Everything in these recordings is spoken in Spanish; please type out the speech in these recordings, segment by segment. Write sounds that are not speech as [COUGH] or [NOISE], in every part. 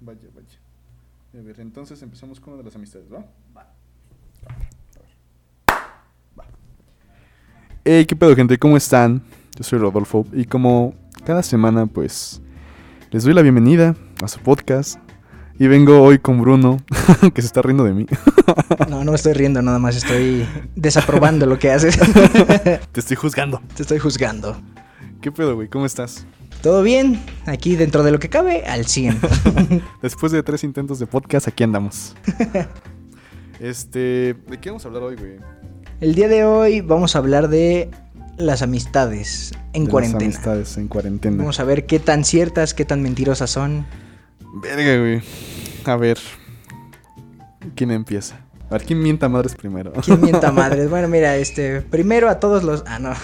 Vaya, vaya. A ver, entonces empezamos con una de las amistades, ¿va? Va. Va. Hey, ¿qué pedo, gente? ¿Cómo están? Yo soy Rodolfo y como cada semana, pues, les doy la bienvenida a su podcast. Y vengo hoy con Bruno, [LAUGHS] que se está riendo de mí. [LAUGHS] No, no me estoy riendo, nada más estoy desaprobando lo que haces. [LAUGHS] Te estoy juzgando. Te estoy juzgando. ¿Qué pedo, güey? ¿Cómo estás? ¿Todo bien? Aquí dentro de lo que cabe, al 100. [LAUGHS] Después de tres intentos de podcast, aquí andamos. [LAUGHS] Este, ¿de qué vamos a hablar hoy, güey? El día de hoy vamos a hablar de las amistades en De las cuarentena. amistades en cuarentena. Vamos a ver qué tan ciertas, qué tan mentirosas son. Verga, güey. A ver. ¿Quién empieza? A ver, ¿quién mienta madres primero? ¿Quién mienta [LAUGHS] madres? Bueno, mira, este, primero a todos los... Ah, no.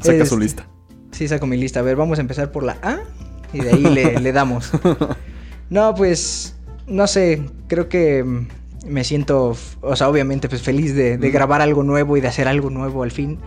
Saca su lista. Sí, saco mi lista. A ver, vamos a empezar por la A y de ahí le, [LAUGHS] le damos. No, pues, no sé, creo que mm, me siento, o sea, obviamente, pues feliz de, de Mm. grabar algo nuevo y de hacer algo nuevo al fin.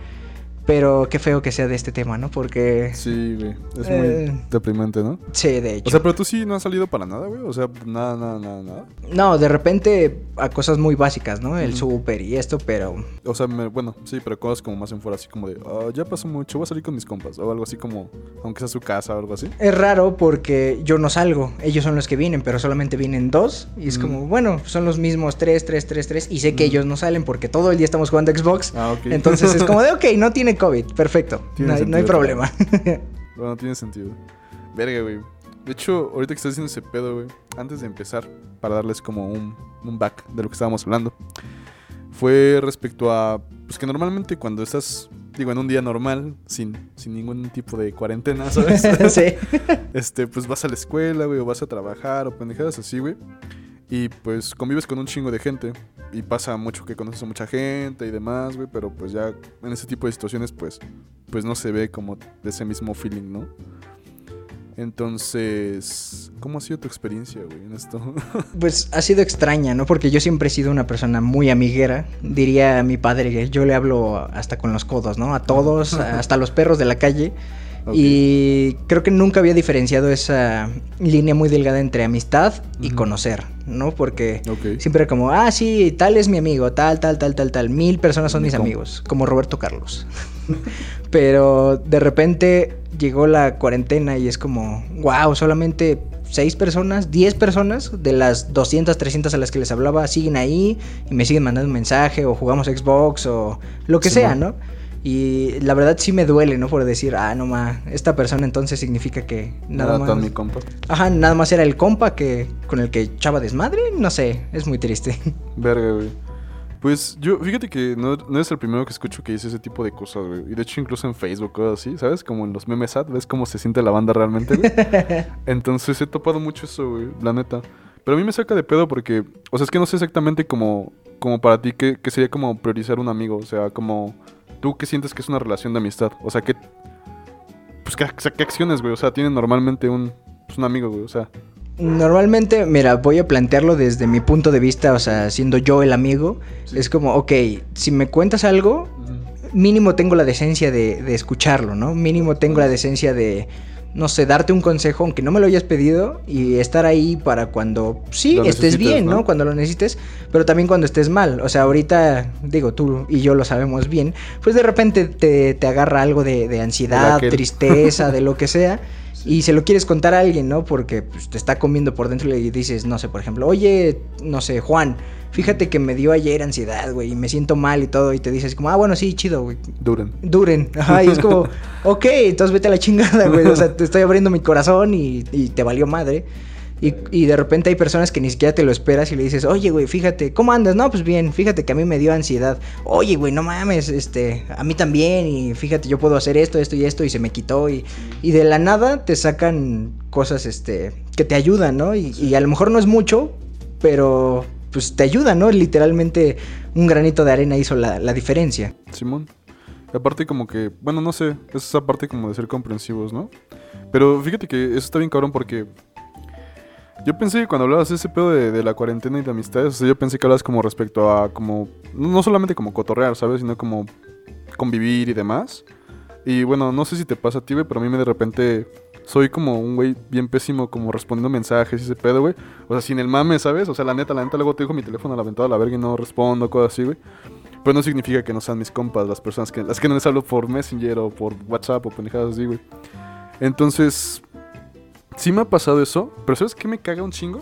Pero qué feo que sea de este tema, ¿no? Porque... Sí, güey. Es Eh. muy deprimente, ¿no? Sí, de hecho. O sea, pero tú sí no has salido para nada, güey. O sea, nada, nada, nada, nada. no, de repente a cosas muy básicas, ¿no? El Ujú. súper y esto, pero... O sea, me- bueno, sí, pero cosas como más en fuera, así como de, "Ah, ya pasó mucho, voy a salir con mis compas. O algo así como, aunque sea su casa o algo así. Es raro porque yo no salgo, ellos son los que vienen, pero solamente vienen dos. Y es Mm. como, bueno, son los mismos tres, tres, tres, tres. Y sé que Mm. ellos no salen porque todo el día estamos jugando Xbox. Ah, ok. Entonces es como de, [LAUGHS] ok, no tiene COVID, perfecto. No hay, no problema. [LAUGHS] Bueno, tiene sentido. Verga, güey. De hecho, ahorita que estás haciendo ese pedo, güey, antes de empezar, para darles como un, un back de lo que estábamos hablando, fue respecto a, pues que normalmente cuando estás, digo, en un día normal, sin, sin ningún tipo de cuarentena, [LAUGHS] ¿sabes? sí. [LAUGHS] este, pues vas a la escuela, güey, o vas a trabajar, o pendejadas así, güey. Y pues convives con un chingo de gente. Y pasa mucho que conoces a mucha gente y demás, güey. Pero pues ya en ese tipo de situaciones, pues, pues no se ve como de ese mismo feeling, ¿no? Entonces, ¿cómo ha sido tu experiencia, güey, en esto? [LAUGHS] Pues ha sido extraña, ¿no? Porque yo siempre he sido una persona muy amiguera. Diría mi padre que yo le hablo hasta con los codos, ¿no? A todos, [LAUGHS] hasta a los perros de la calle. Y creo que nunca había diferenciado esa línea muy delgada entre amistad y conocer, ¿no? Porque siempre era como, ah, sí, tal es mi amigo, tal, tal, tal, tal, tal. Mil personas son Mi mis amigos, como Roberto Carlos. [LAUGHS] Pero de repente llegó la cuarentena y es como, wow, solamente seis personas, 10 personas de las 200, 300 a las que les hablaba siguen ahí y me siguen mandando un mensaje o jugamos Xbox o lo que Sí, sea. ¿no? Y la verdad sí me duele, ¿no? Por decir, ah, no ma, esta persona entonces significa que nada Nada más. mi compa. Ajá, nada más era el compa que con el que echaba desmadre, no sé, es muy triste. [LAUGHS] Verga, güey. Pues yo, fíjate que no, no eres el primero que escucho que dice ese tipo de cosas, güey. Y de hecho, incluso en Facebook, cosas así, ¿sabes? Como en los memes ad, ves cómo se siente la banda realmente, güey. [LAUGHS] Entonces he topado mucho eso, güey, la neta. Pero a mí me saca de pedo porque, o sea, es que no sé exactamente como, como para ti qué, qué sería como priorizar un amigo. O sea, como tú qué sientes que es una relación de amistad. O sea, qué, pues qué, ac- qué acciones, güey. O sea, tienen normalmente un, pues, un amigo, güey. O sea, Normalmente, mira, voy a plantearlo desde mi punto de vista, o sea, siendo yo el amigo, Sí. es como, ok, si me cuentas algo, mínimo tengo la decencia de, de escucharlo, ¿no? Mínimo tengo la decencia de, no sé, darte un consejo, aunque no me lo hayas pedido, y estar ahí para cuando, sí, Lo estés bien, ¿no? ¿no? Cuando lo necesites, pero también cuando estés mal. O sea, ahorita, digo, tú y yo lo sabemos bien, pues de repente te, te agarra algo de, de ansiedad, tristeza, de lo que sea. [LAUGHS] Y se lo quieres contar a alguien, ¿no? Porque pues, te está comiendo por dentro y le dices, no sé, por ejemplo, oye, no sé, Juan, fíjate que me dio ayer ansiedad, güey, y me siento mal y todo, y te dices como, ah, bueno, sí, chido, güey, duren. duren. Ajá, y es como, [LAUGHS] ok, entonces vete a la chingada, güey. O sea, te estoy abriendo mi corazón y, y te valió madre. Y, de repente hay personas que ni siquiera te lo esperas y le dices, oye, güey, fíjate, ¿cómo andas? No, pues bien, fíjate que a mí me dio ansiedad. Oye, güey, no mames, este, a mí también. Y fíjate, yo puedo hacer esto, esto y esto, y se me quitó. Y, y de la nada te sacan cosas, este, que te ayudan, ¿no? Y, a lo mejor no es mucho, pero pues te ayuda, ¿no? Literalmente un granito de arena hizo la, la diferencia. Simón. Aparte como que, bueno, no sé, es esa parte como de ser comprensivos, ¿no? Pero fíjate que eso está bien cabrón porque yo pensé que cuando hablabas de ese pedo de, de la cuarentena y de amistades, o sea, yo pensé que hablabas como respecto a como, no solamente como cotorrear, ¿sabes? Sino como convivir y demás. Y bueno, no sé si te pasa a ti, güey, pero a mí me de repente soy como un güey bien pésimo como respondiendo mensajes y ese pedo, güey. O sea, sin el mame, ¿sabes? O sea, la neta, la neta, luego te dejo mi teléfono a la ventana a la verga y no respondo, cosas así, güey. Pero no significa que no sean mis compas, las personas que, las que no les hablo por Messenger o por WhatsApp o pendejadas así, güey. Entonces, sí me ha pasado eso, pero ¿sabes qué me caga un chingo?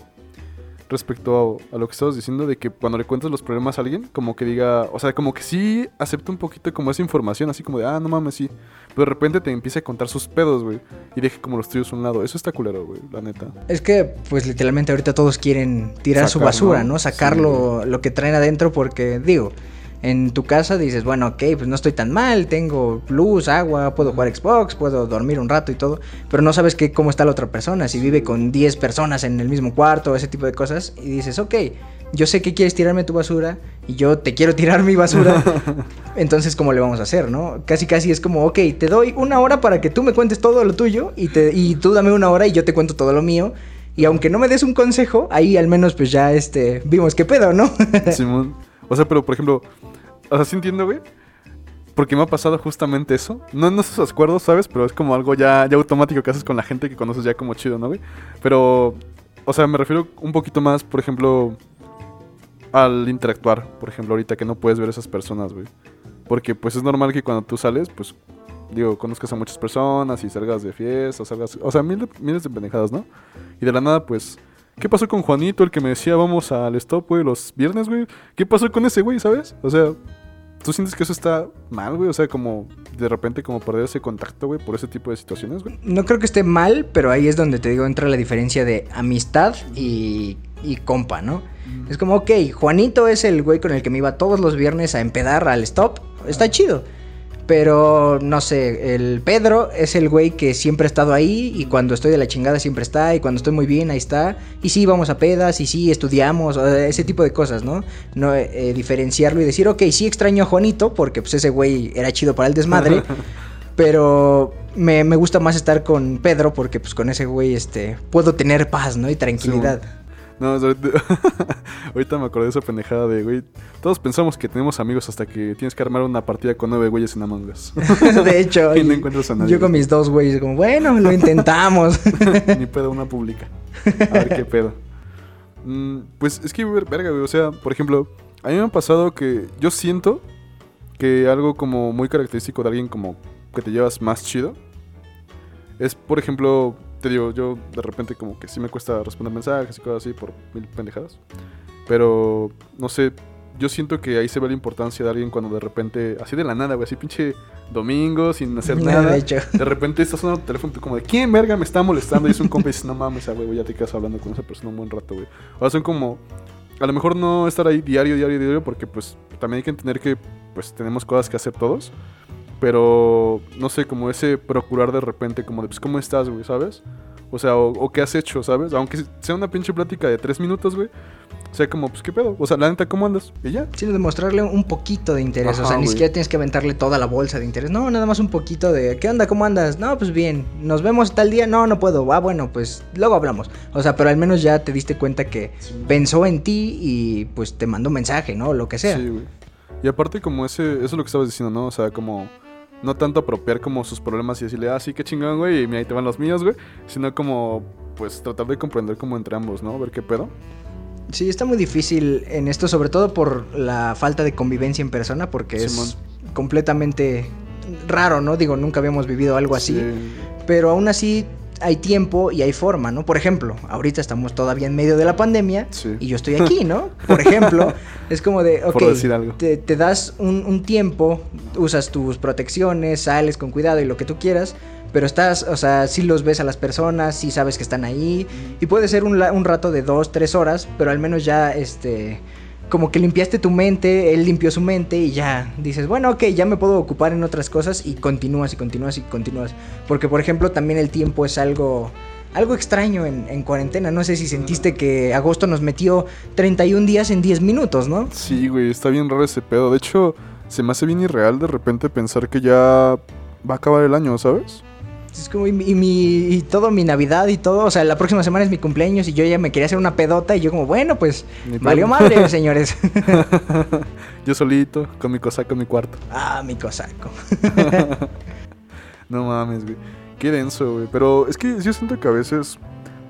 Respecto a, a lo que estabas diciendo de que cuando le cuentas los problemas a alguien, como que diga, o sea, como que sí acepta un poquito como esa información, así como de, ah, no mames, sí. Pero de repente te empieza a contar sus pedos, güey, y deje como los tuyos a un lado. Eso está culero, güey, la neta. Es que, pues literalmente ahorita todos quieren tirar su basura, ¿no? ¿no? Sacar Sí, lo, güey. lo que traen adentro porque, digo, en tu casa dices, bueno, ok, pues no estoy tan mal, tengo luz, agua, puedo jugar Xbox, puedo dormir un rato y todo, pero no sabes qué, cómo está la otra persona, si vive con 10 personas en el mismo cuarto, ese tipo de cosas, y dices, ok, yo sé que quieres tirarme tu basura y yo te quiero tirar mi basura, [LAUGHS] entonces ¿cómo le vamos a hacer, no? Casi casi es como, ok, te doy una hora para que tú me cuentes todo lo tuyo y, te, y tú dame una hora y yo te cuento todo lo mío. Y aunque no me des un consejo, ahí al menos pues ya este vimos qué pedo, ¿no? Simón. O sea, pero por ejemplo, o sea, sí entiendo, güey. Porque me ha pasado justamente eso. No, no esos acuerdos, ¿sabes? Pero es como algo ya, ya automático que haces con la gente que conoces ya como chido, ¿no, güey? Pero, o sea, me refiero un poquito más, por ejemplo, al interactuar. Por ejemplo, ahorita que no puedes ver a esas personas, güey. Porque pues es normal que cuando tú sales, pues, digo, conozcas a muchas personas y salgas de fiesta, salgas... O sea, miles de pendejadas, ¿no? Y de la nada, pues... ¿Qué pasó con Juanito, el que me decía vamos al stop, güey, los viernes, güey? ¿Qué pasó con ese güey, sabes? O sea, ¿tú sientes que eso está mal, güey? O sea, como de repente como perder ese contacto, güey, por ese tipo de situaciones, güey. No creo que esté mal, pero ahí es donde te digo, entra la diferencia de amistad y, y compa, ¿no? Es como, ok, Juanito es el güey con el que me iba todos los viernes a empedar al stop. Está chido. Pero, no sé, el Pedro es el güey que siempre ha estado ahí y cuando estoy de la chingada siempre está y cuando estoy muy bien ahí está. Y sí, vamos a pedas y sí, estudiamos, ese tipo de cosas, ¿no? No eh, diferenciarlo y decir, ok, sí extraño a Juanito porque pues ese güey era chido para el desmadre. [LAUGHS] Pero me, me gusta más estar con Pedro porque pues con ese güey este, puedo tener paz, ¿no? Y tranquilidad. No, ahorita, [LAUGHS] ahorita me acordé de esa pendejada de, güey, todos pensamos que tenemos amigos hasta que tienes que armar una partida con nueve güeyes en Among Us. [LAUGHS] de hecho, [LAUGHS] Y no encuentras a nadie. yo con mis dos güeyes como, bueno, lo intentamos. Ni pedo una pública. A ver qué pedo. Mm, pues es que, ver- verga, güey. O sea, por ejemplo, a mí me ha pasado que yo siento que algo como muy característico de alguien como que te llevas más chido es, por ejemplo, te digo, yo de repente como que sí me cuesta responder mensajes y cosas así por mil pendejadas. Pero, no sé, yo siento que ahí se ve la importancia de alguien cuando de repente, así de la nada, güey, así pinche domingo, sin hacer [LAUGHS] nada. De hecho. De repente estás sonando tu teléfono tú como de ¿Quién verga me está molestando? Y es un compa y dices, no mames, ah, güey, ya te quedas hablando con esa persona un buen rato, güey. O sea, son como, a lo mejor no estar ahí diario, diario, diario, porque pues también hay que entender que pues tenemos cosas que hacer todos. Pero, no sé, como ese procurar de repente, como de, pues, ¿cómo estás, güey? ¿Sabes? O sea, o, o qué has hecho, ¿sabes? Aunque sea una pinche plática de tres minutos, güey. O sea, como, pues, ¿qué pedo? O sea, la neta, ¿cómo andas? Y ya. Sino demostrarle un poquito de interés. o sea, ni siquiera tienes que aventarle toda la bolsa de interés. No, nada más un poquito de ¿qué onda? ¿Cómo andas? No, pues bien. ¿Nos vemos tal día? No, no puedo. Ah, bueno, pues luego hablamos. O sea, pero al menos ya te diste cuenta que pensó en ti y pues te mandó un mensaje, ¿no? Lo que sea. Sí, güey. Y aparte como ese, eso es lo que estabas diciendo, ¿no? O sea, como no tanto apropiar como sus problemas y decirle, ah, sí, qué chingón, güey, y mira, ahí te van los míos, güey. Sino como, pues, tratar de comprender como entre ambos, ¿no? Ver qué pedo. Sí, está muy difícil en esto, sobre todo por la falta de convivencia en persona, porque es completamente raro, ¿no? Digo, nunca habíamos vivido algo así. Sí. Pero aún así hay tiempo y hay forma, ¿no? Por ejemplo, ahorita estamos todavía en medio de la pandemia Sí. y yo estoy aquí, ¿no? [LAUGHS] Por ejemplo, es como de, ok, Por decir algo. Te, te das un, un tiempo, usas tus protecciones, sales con cuidado y lo que tú quieras, pero estás, o sea, sí los ves a las personas, sí sabes que están ahí y puede ser un rato de dos, tres horas, pero al menos ya, este... Como que limpiaste tu mente, él limpió su mente y ya dices, bueno, ok, ya me puedo ocupar en otras cosas y continúas y continúas y continúas. Porque, por ejemplo, también el tiempo es algo, algo extraño en, en cuarentena. No sé si sentiste que agosto nos metió 31 días en 10 minutos, ¿no? Sí, güey, está bien raro ese pedo. De hecho, se me hace bien irreal de repente pensar que ya va a acabar el año, ¿sabes? Es como, y, mi- y mi, y todo mi Navidad y todo, o sea, la próxima semana es mi cumpleaños y yo ya me quería hacer una pedota y yo como, bueno, pues, valió madre, [LAUGHS] señores. [LAUGHS] Yo solito, con mi cosaco en mi cuarto. ah, mi cosaco. [LAUGHS] No mames, güey. Qué denso, güey. Pero es que yo siento que a veces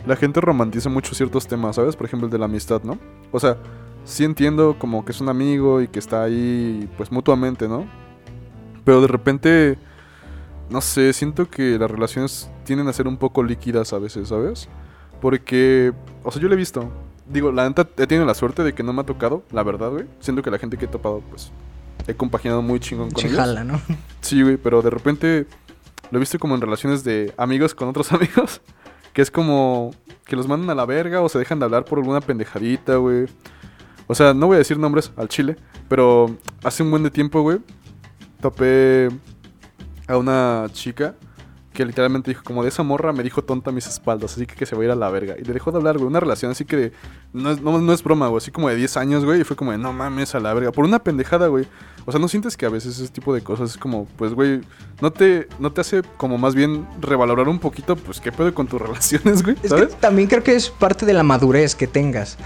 la gente romantiza mucho ciertos temas, ¿sabes? Por ejemplo, el de la amistad, ¿no? O sea, sí entiendo como que es un amigo y que está ahí, pues mutuamente, ¿no? Pero de repente, no sé, siento que las relaciones tienden a ser un poco líquidas a veces, ¿sabes? Porque, o sea, yo lo he visto. Digo, la neta he tenido la suerte de que no me ha tocado, la verdad, güey. Siento que la gente que he topado, pues, he compaginado muy chingón con ellos. Chijala, ¿no? [LAUGHS] Sí, güey, pero de repente lo he visto como en relaciones de amigos con otros [LAUGHS] amigos. Que es como que los mandan a la verga o se dejan de hablar por alguna pendejadita, güey. O sea, no voy a decir nombres al chile, pero hace un buen de tiempo, güey, topé a una chica que literalmente dijo, como de esa morra me dijo tonta a mis espaldas, así que que se va a ir a la verga. Y le dejó de hablar, güey, una relación así que de, no, es, no, no es broma, güey, así como de 10 años, güey, y fue como de, no mames, a la verga, por una pendejada, güey. O sea, ¿no sientes que a veces ese tipo de cosas es como, pues, güey, no te, no te hace como más bien revalorar un poquito, pues, qué pedo con tus [LAUGHS] relaciones, güey? Es ¿Sabes? que también creo que es parte de la madurez que tengas.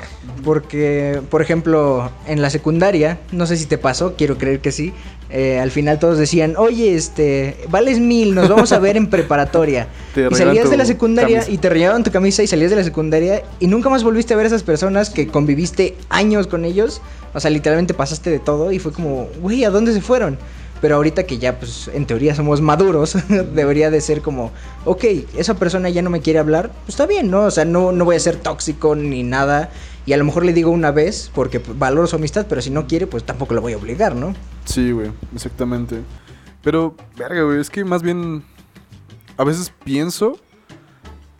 Porque, por ejemplo, en la secundaria, no sé si te pasó, quiero creer que sí. Eh, al final todos decían, oye, este, vales mil, nos vamos a ver en preparatoria. [LAUGHS] Y salías de la secundaria camisa. y te regalaron tu camisa y salías de la secundaria y nunca más volviste a ver a esas personas que conviviste años con ellos. O sea, literalmente pasaste de todo y fue como, güey, ¿a dónde se fueron? Pero ahorita que ya, pues, en teoría somos maduros, [LAUGHS] debería de ser como, ok, esa persona ya no me quiere hablar, pues está bien, ¿no? O sea, no, no voy a ser tóxico ni nada. Y a lo mejor le digo una vez porque valoro su amistad, pero si no quiere, pues tampoco lo voy a obligar, ¿no? Sí, güey, exactamente. Pero, verga, güey, es que más bien. A veces pienso.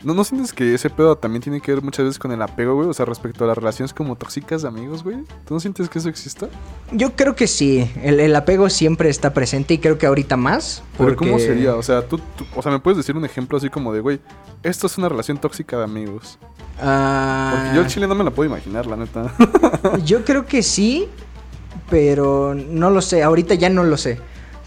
¿No, ¿No sientes que ese pedo también tiene que ver muchas veces con el apego, güey? O sea, respecto a las relaciones como tóxicas de amigos, güey. ¿Tú no sientes que eso exista? Yo creo que sí, el, el apego siempre está presente y creo que ahorita más. Pero ¿cómo porque- sería? O sea, tú, tú- o sea, ¿me puedes decir un ejemplo así como de, güey, esto es una relación tóxica de amigos? Ah, Porque yo el chile no me la puedo imaginar, la neta. Yo creo que sí, pero no lo sé. Ahorita ya no lo sé.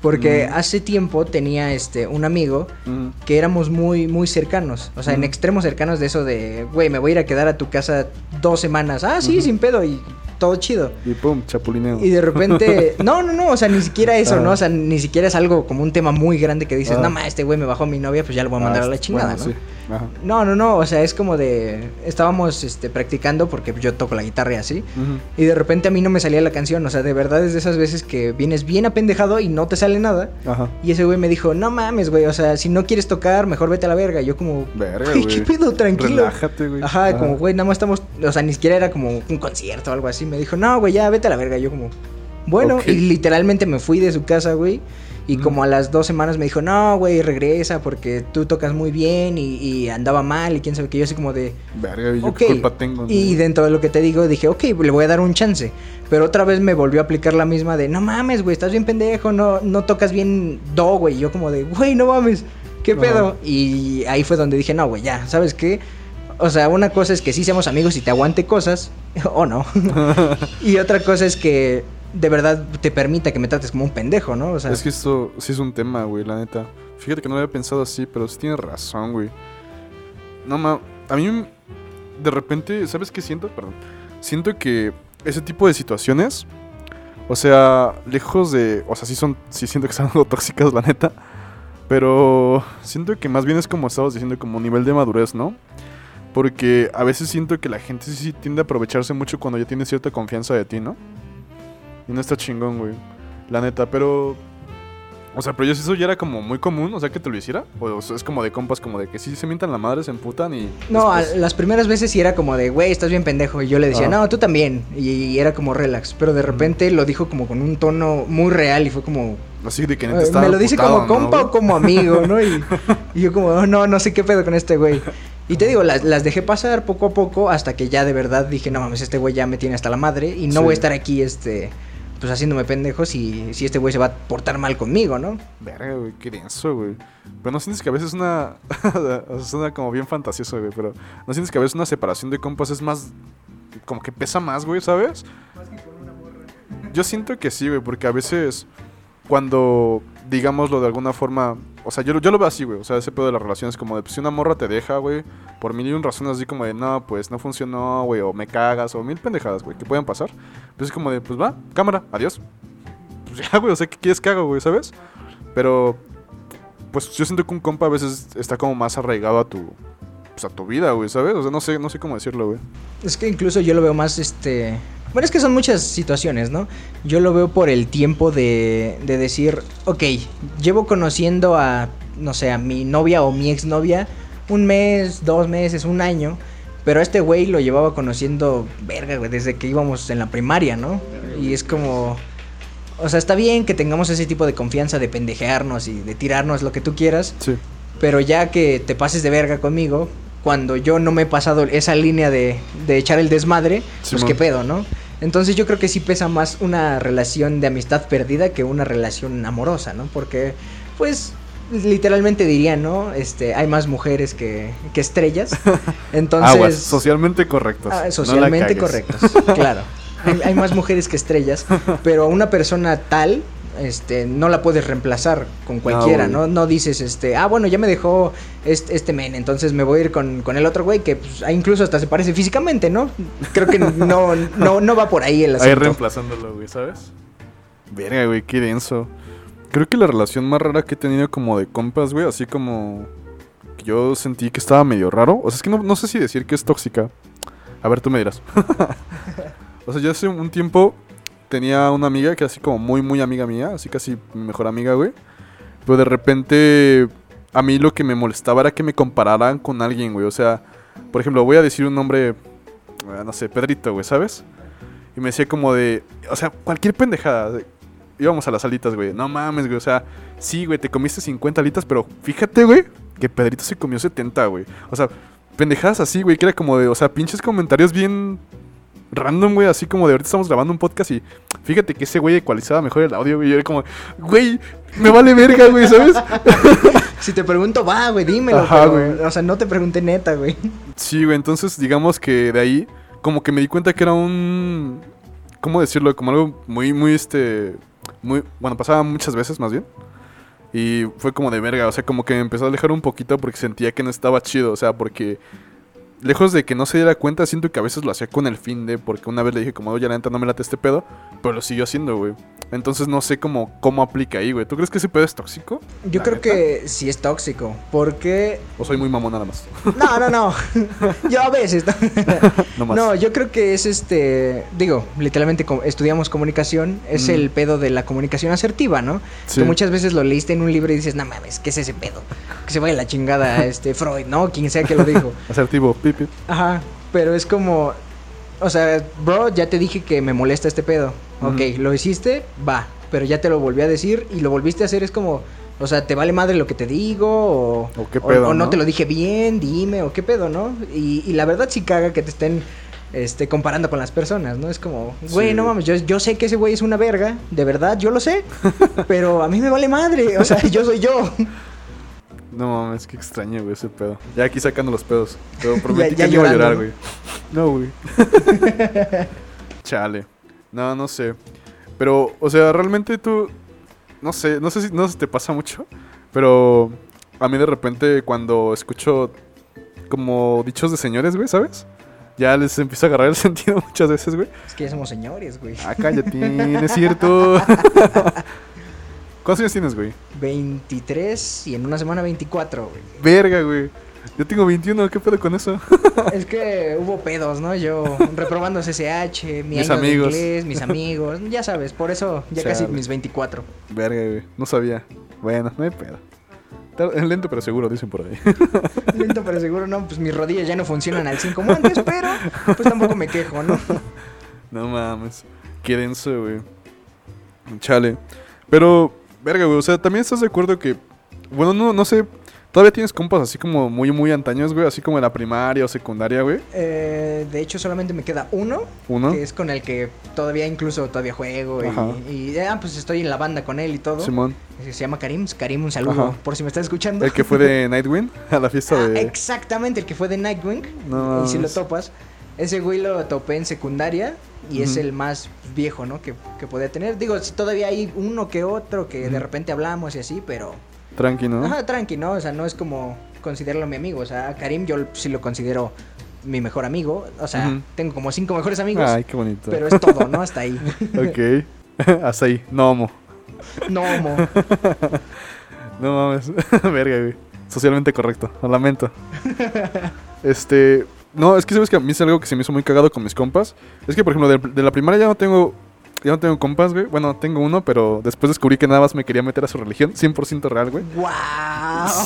Porque Mm. hace tiempo tenía este un amigo Mm, que éramos muy, muy cercanos. O sea, en Mm. extremos cercanos de eso de, güey, me voy a ir a quedar a tu casa dos semanas. Ah, sí, sin pedo y todo chido. y pum, chapulineo. Y de repente, [LAUGHS] no, no, no, o sea, ni siquiera eso, Ah. ¿no? O sea, ni siquiera es algo como un tema muy grande que dices, Ah. no, ma, este güey me bajó a mi novia, pues ya lo voy a mandar Ah, a la chingada, bueno, ¿no? sí. Ajá. No, no, no, o sea, es como de, estábamos este, practicando porque yo toco la guitarra y así. Y de repente a mí no me salía la canción, o sea, de verdad es de esas veces que vienes bien apendejado y no te sale nada. Ajá. Y ese güey me dijo, no mames, güey, o sea, si no quieres tocar, mejor vete a la verga. Y yo como, Verga, güey. ¿qué pedo? Tranquilo. Relájate, güey. Ajá, como, güey, nada más estamos, o sea, ni siquiera era como un concierto o algo así. Me dijo, no, güey, ya, vete a la verga. Y yo como, bueno, y literalmente me fui de su casa, güey. Y como a las dos semanas me dijo, no, güey, regresa porque tú tocas muy bien y, y andaba mal y quién sabe qué. Yo así como de, Verga, yo Ok. qué culpa tengo. y dentro de lo que te digo, dije, ok, le voy a dar un chance. Pero otra vez me volvió a aplicar la misma de, no mames, güey, estás bien pendejo, no, no tocas bien do, güey. Y yo como de, güey, no mames, ¿qué Ajá. pedo? Y ahí fue donde dije, no, güey, ya, ¿sabes qué? O sea, una cosa es que sí seamos amigos y te aguante cosas, [LAUGHS] o no. [LAUGHS] y otra cosa es que de verdad te permita que me trates como un pendejo, ¿no? O sea, Es que esto sí es un tema, güey, la neta. Fíjate que no había pensado así, pero sí tienes razón, güey. No, ma, a mí de repente, ¿sabes qué siento? Perdón. Siento que ese tipo de situaciones, o sea, lejos de, o sea, sí son, sí siento que son [LAUGHS] algo tóxicas, la neta. Pero siento que más bien es como estabas diciendo, como nivel de madurez, ¿no? Porque a veces siento que la gente sí tiende a aprovecharse mucho cuando ya tiene cierta confianza de ti, ¿no? Y no está chingón, güey. La neta, pero. O sea, pero yo eso ya era como muy común, o sea, que te lo hiciera. O sea, es como de compas, como de que sí se mientan la madre, se emputan y. No, a- las primeras veces sí era como de, güey, estás bien pendejo. Y yo le decía, no, tú también. Y, era como relax. Pero de repente lo dijo como con un tono muy real y fue como. Así de que eh, me lo dice como ¿no, compa o como amigo, ¿no? Y, [LAUGHS] y yo como, "Oh, no, no sé qué pedo con este güey. Y te digo, las, las dejé pasar poco a poco hasta que ya de verdad dije, no mames, este güey ya me tiene hasta la madre. Y no Sí. voy a estar aquí, este, pues haciéndome pendejo si, si este güey se va a portar mal conmigo, ¿no? Verga, güey, qué denso, güey. Pero no sientes que a veces una. [LAUGHS] suena como bien fantasioso, güey. Pero no sientes que a veces una separación de compas es más. Como que pesa más, güey, ¿sabes? Yo siento que sí, güey, porque a veces. Cuando, digámoslo de alguna forma. O sea, yo, yo lo veo así, güey. O sea, ese pedo de las relaciones, como de pues, si una morra te deja, güey, por mil y un razones, así como de no, pues no funcionó, güey, o me cagas, o mil pendejadas, güey, que pueden pasar. Pues es como de, pues va, cámara, adiós. Pues [LAUGHS] ya, güey, o sea, ¿qué quieres que haga, güey, sabes? Pero pues yo siento que un compa a veces está como más arraigado a tu, pues a tu vida, güey, ¿sabes? O sea, no sé, no sé cómo decirlo, güey. Es que incluso yo lo veo más, este... Bueno, es que son muchas situaciones, ¿no? Yo lo veo por el tiempo de, de decir, ok, llevo conociendo a, no sé, a mi novia o mi exnovia un mes, dos meses, un año. Pero a este güey lo llevaba conociendo, verga, güey, desde que íbamos en la primaria, ¿no? Y es como... O sea, está bien que tengamos ese tipo de confianza de pendejearnos y de tirarnos lo que tú quieras. Sí. Pero ya que te pases de verga conmigo, cuando yo no me he pasado esa línea de, de echar el desmadre, pues Simón. qué pedo, ¿no? Entonces yo creo que sí pesa más una relación de amistad perdida que una relación amorosa, ¿no? Porque, pues, literalmente diría, ¿no? Este, hay más mujeres que, que estrellas. [LAUGHS] Entonces... Aguas, socialmente correctos. Ah, socialmente correctos, claro. Hay, hay más mujeres que estrellas, [LAUGHS] pero a una persona tal, este, no la puedes reemplazar con cualquiera. ¿no? No dices, este, ah, bueno, ya me dejó este, este men, entonces me voy a ir con, con el otro güey que pues, ah, incluso hasta se parece físicamente, ¿no? Creo que [LAUGHS] no, no, no va por ahí el Ahí asunto. reemplazándolo, güey, ¿sabes? Verga, güey, qué denso. Creo que la relación más rara que he tenido como de compas, güey, así como que yo sentí que estaba medio raro. O sea, es que no, no sé si decir que es tóxica. A ver, tú me dirás. [LAUGHS] o sea, yo hace un tiempo tenía una amiga que así como muy, muy amiga mía, así casi mejor amiga, güey. Pero de repente a mí lo que me molestaba era que me compararan con alguien, güey. O sea, por ejemplo, voy a decir un nombre, eh, no sé, Pedrito, güey, ¿sabes? Y me decía como de, o sea, cualquier pendejada. de- íbamos a las alitas, güey. No mames, güey. O sea, sí, güey, te comiste 50 alitas, pero fíjate, güey, que Pedrito se comió 70, güey. O sea, pendejadas así, güey, que era como de, o sea, pinches comentarios bien random, güey. Así como de ahorita estamos grabando un podcast y fíjate que ese güey ecualizaba mejor el audio, güey. Y yo era como, güey, me vale verga, güey, ¿sabes? [LAUGHS] Si te pregunto, va, güey, dímelo. Ajá, pero, güey. O sea, no te pregunté neta, güey. Sí, güey, entonces digamos que de ahí como que me di cuenta que era un... ¿Cómo decirlo? Como algo muy, muy, este... Muy... Bueno, pasaba muchas veces más bien. Y fue como de verga, o sea, como que me empezó a alejar un poquito porque sentía que no estaba chido, o sea, porque... Lejos de que no se diera cuenta, siento que a veces lo hacía con el fin de... Porque una vez le dije como, oye, la neta no me late este pedo, pero lo siguió haciendo, güey. Entonces no sé cómo, cómo aplica ahí, güey. ¿Tú crees que ese pedo es tóxico? Yo creo neta. que sí es tóxico, porque... ¿O soy muy mamón nada más? No, no, no. [LAUGHS] Yo a veces... no más. No, yo creo que es este, digo, literalmente estudiamos comunicación, es Mm. el pedo de la comunicación asertiva, ¿no? Sí. Que muchas veces lo leíste en un libro y dices, no mames, ¿qué es ese pedo? Que se vaya la chingada este Freud, ¿no? Quien sea que lo dijo. [LAUGHS] Asertivo, Ajá, pero es como, o sea, bro, ya te dije que me molesta este pedo. Ok, lo hiciste, va, pero ya te lo volví a decir y lo volviste a hacer, es como... O sea, ¿te vale madre lo que te digo? ¿O, O qué pedo, o no ¿no? te lo dije bien? Dime, ¿o qué pedo, no? Y, y la verdad sí caga que te estén este, comparando con las personas, ¿no? Es como, güey, Sí. no mames, yo, yo sé que ese güey es una verga, de verdad, yo lo sé, [LAUGHS] pero a mí me vale madre, o sea, yo soy yo. No mames, qué extraño, güey, ese pedo. Ya aquí sacando los pedos. Pero [LAUGHS] prometí ya que no iba a llorar, güey. No, güey. [LAUGHS] Chale. No, no sé. Pero, o sea, realmente tú. No sé, no sé si no se te pasa mucho. Pero a mí de repente cuando escucho como dichos de señores, güey, ¿sabes? Ya les empiezo a agarrar el [LAUGHS] sentido muchas veces, güey. Es que ya somos señores, güey. Ah, cállate, es cierto. ¿Cuántos años tienes, güey? 23 y en una semana 24, güey. Verga, güey. Yo tengo 21, ¿qué pedo con eso? [LAUGHS] Es que hubo pedos, ¿no? Yo reprobando CCH, mi Mis año de amigos. inglés, mis amigos, ya sabes, por eso ya Chale. casi mis 24. Verga, güey. No sabía. Bueno, no hay pedo. Es lento pero seguro, dicen por ahí. [LAUGHS] Lento, pero seguro no, pues mis rodillas ya no funcionan al 5 como antes, pero pues tampoco me quejo, ¿no? [LAUGHS] no mames. Qué denso, güey. Chale. Pero, verga, güey. O sea, también estás de acuerdo que. Bueno, no, no sé. Todavía tienes compas así como muy, muy antaños, güey. Así como en la primaria o secundaria, güey. Eh, de hecho, solamente me queda uno, Uno. que es con el que todavía incluso todavía juego y, y, ah, pues estoy en la banda con él y todo. Simón. Se llama Karim. Karim, un saludo Ajá. por si me estás escuchando. El que fue de [LAUGHS] Nightwing a la fiesta Ah, de. exactamente, el que fue de Nightwing. No y si lo topas, ese güey lo topé en secundaria y es el más viejo, ¿no? Que, que podía tener. Digo, todavía hay uno que otro que de repente hablamos y así, pero. Tranqui, ¿no? Ajá, tranqui, ¿no? O sea, no es como considerarlo mi amigo. O sea, Karim yo sí lo considero mi mejor amigo. O sea, tengo como cinco mejores amigos. Ay, qué bonito. Pero es todo, ¿no? Hasta ahí. [LAUGHS] Ok. [LAUGHS] Hasta ahí. No, amo. No, mo. [LAUGHS] No mames. Verga, güey. Socialmente correcto. Lo lamento. este. No, es que sabes que a mí es algo que se me hizo muy cagado con mis compas. Es que, por ejemplo, de, de la primaria ya no tengo. Ya no tengo compas, güey. Bueno, tengo uno, pero después descubrí que nada más me quería meter a su religión. 100% real, güey. ¡Wow!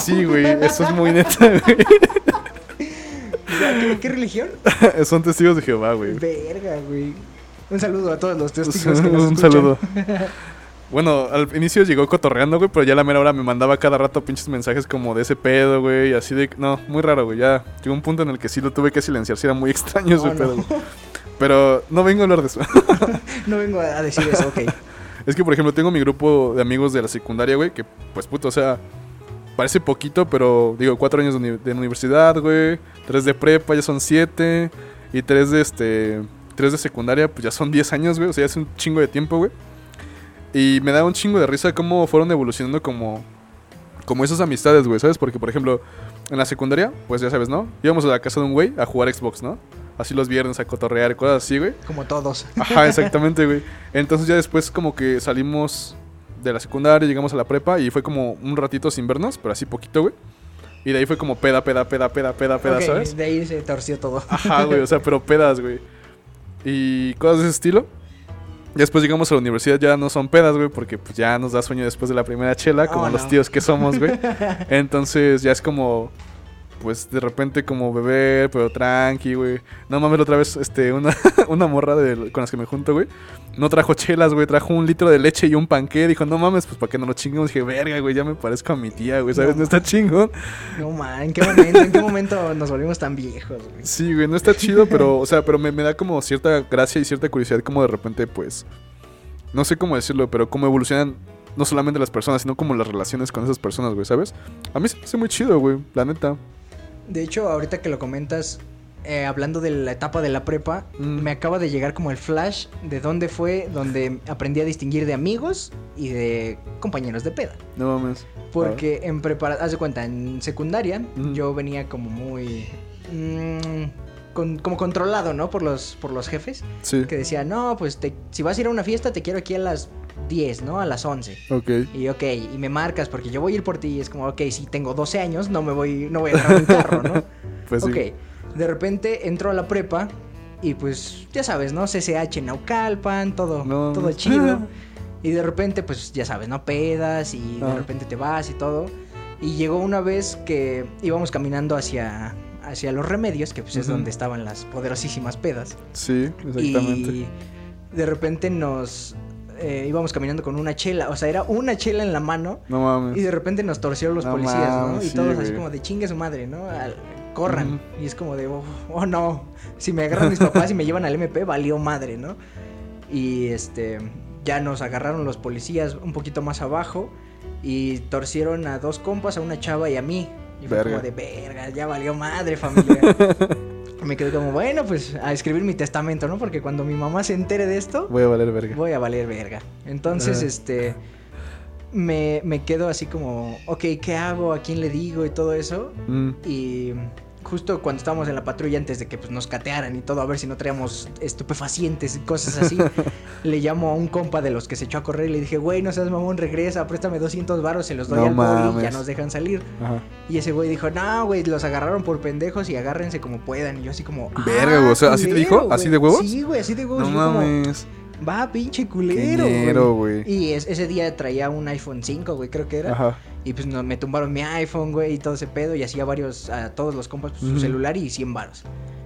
Sí, güey. [LAUGHS] Eso es muy neta, güey. ¿Qué, qué religión? [LAUGHS] Son testigos de Jehová, güey. Verga, güey. Un saludo a todos los testigos [LAUGHS] que nos Un escuchan. saludo. Bueno, al inicio llegó cotorreando, güey, pero ya a la mera hora me mandaba cada rato pinches mensajes como de ese pedo, güey, y así de... No, muy raro, güey, ya llegó un punto en el que sí lo tuve que silenciar, sí era muy [LAUGHS] extraño ese pedo. güey. Pero no vengo a hablar de eso. [LAUGHS] no vengo a decir eso, ok. [LAUGHS] es que, por ejemplo, tengo mi grupo de amigos de la secundaria, güey, que, pues, puto, o sea, parece poquito, pero, digo, cuatro años de, uni- de universidad, güey, tres de prepa, ya son siete, y tres de, este, tres de secundaria, pues ya son diez años, güey, o sea, ya es un chingo de tiempo, güey. Y me da un chingo de risa cómo fueron evolucionando como, como esas amistades, güey, ¿sabes? Porque, por ejemplo, en la secundaria, pues ya sabes, ¿no? Íbamos a la casa de un güey a jugar Xbox, ¿no? Así los viernes a cotorrear y cosas así, güey. Como todos. Ajá, [LAUGHS] exactamente, güey. Entonces ya después como que salimos de la secundaria, llegamos a la prepa y fue como un ratito sin vernos, pero así poquito, güey. Y de ahí fue como peda, peda, peda, peda, peda, peda, Ok, ¿sabes? De ahí se torció todo. Ajá, güey, o sea, [LAUGHS] pero pedas, güey. Y cosas de ese estilo. Después llegamos a la universidad, ya no son pedas, güey, porque pues ya nos da sueño después de la primera chela, como Oh, los tíos que somos, güey. [LAUGHS] Entonces ya es como, pues de repente como beber, pero tranqui, güey. No mames, la otra vez, este, una, [LAUGHS] una morra de, con las que me junto, güey. No trajo chelas, güey, trajo un litro de leche y un panqué. Dijo, no mames, pues para que no lo chingamos. Dije, verga, güey, ya me parezco a mi tía, güey, ¿sabes? No. No está chingón. No, man, ¿en qué momento, en qué momento nos volvimos tan viejos, güey? Sí, güey, no está chido, pero, [LAUGHS] o sea, pero me, me da como cierta gracia y cierta curiosidad, como de repente, pues, no sé cómo decirlo, pero cómo evolucionan no solamente las personas, sino como las relaciones con esas personas, güey, ¿sabes? A mí se me hace muy chido, güey, la neta. De hecho, ahorita que lo comentas, eh, hablando de la etapa de la prepa, Mm. me acaba de llegar como el flash de dónde fue donde aprendí a distinguir de amigos y de compañeros de peda. No mames. Porque en preparación, haz de cuenta, en secundaria Ujú. yo venía como muy... mm, con- como controlado, ¿no? Por los, por los jefes. Sí, Que decía, no, pues te- si vas a ir a una fiesta te quiero aquí a las 10, ¿no? A las 11. ok. Y ok, y me marcas porque yo voy a ir por ti. Y es como, ok, si tengo 12 años, no me voy, no voy a agarrar un carro, ¿no? [LAUGHS] Pues sí. ok, de repente entro a la prepa y pues, ya sabes, ¿no? CCH Naucalpan, todo, No todo chido. [LAUGHS] Y de repente, pues, ya sabes, ¿no? Pedas y de Ah. repente te vas y todo. Y llegó una vez que íbamos caminando hacia, hacia los remedios, que pues es donde estaban las poderosísimas pedas. Sí, exactamente. Y de repente nos eh, íbamos caminando con una chela, o sea, era una chela en la mano. No mames. Y de repente nos torcieron los No policías, ¿no? Y sí, todos así güey. como de chingue su madre, ¿no? Al- corran. Y es como de, oh, oh, no, si me agarran mis papás y me llevan al MP, valió madre, ¿no? Y este, ya nos agarraron los policías un poquito más abajo y torcieron a dos compas, a una chava y a mí. Y fue Verga. como de, verga, ya valió madre, familia. [LAUGHS] me quedé como, bueno, pues a escribir mi testamento, ¿no? Porque cuando mi mamá se entere de esto, Voy a valer verga. voy a valer verga. Entonces, este. Me, me quedo así como, ok, ¿qué hago? ¿A quién le digo? Y todo eso. Mm, Y justo cuando estábamos en la patrulla, antes de que pues, nos catearan y todo, a ver si no traíamos estupefacientes y cosas así, [LAUGHS] le llamo a un compa de los que se echó a correr y le dije, güey, no seas mamón, regresa, préstame 200 varos, se los doy No al poli y ya mames. nos dejan salir. Ajá. Y ese güey dijo, no, güey, los agarraron por pendejos y agárrense como puedan. Y yo así como, Verga, güey, o sea, ¿así te culero, dijo? ¿Así güey". de huevos? Sí, güey, así de huevos. No yo como, mames. Va, pinche culero. ñero, güey. Y es- ese día traía un iPhone 5, güey, creo que era. Ajá. Y pues no, me tumbaron mi iPhone, güey, y todo ese pedo. Y hacía varios, a todos los compas, pues, su celular y 100 varos.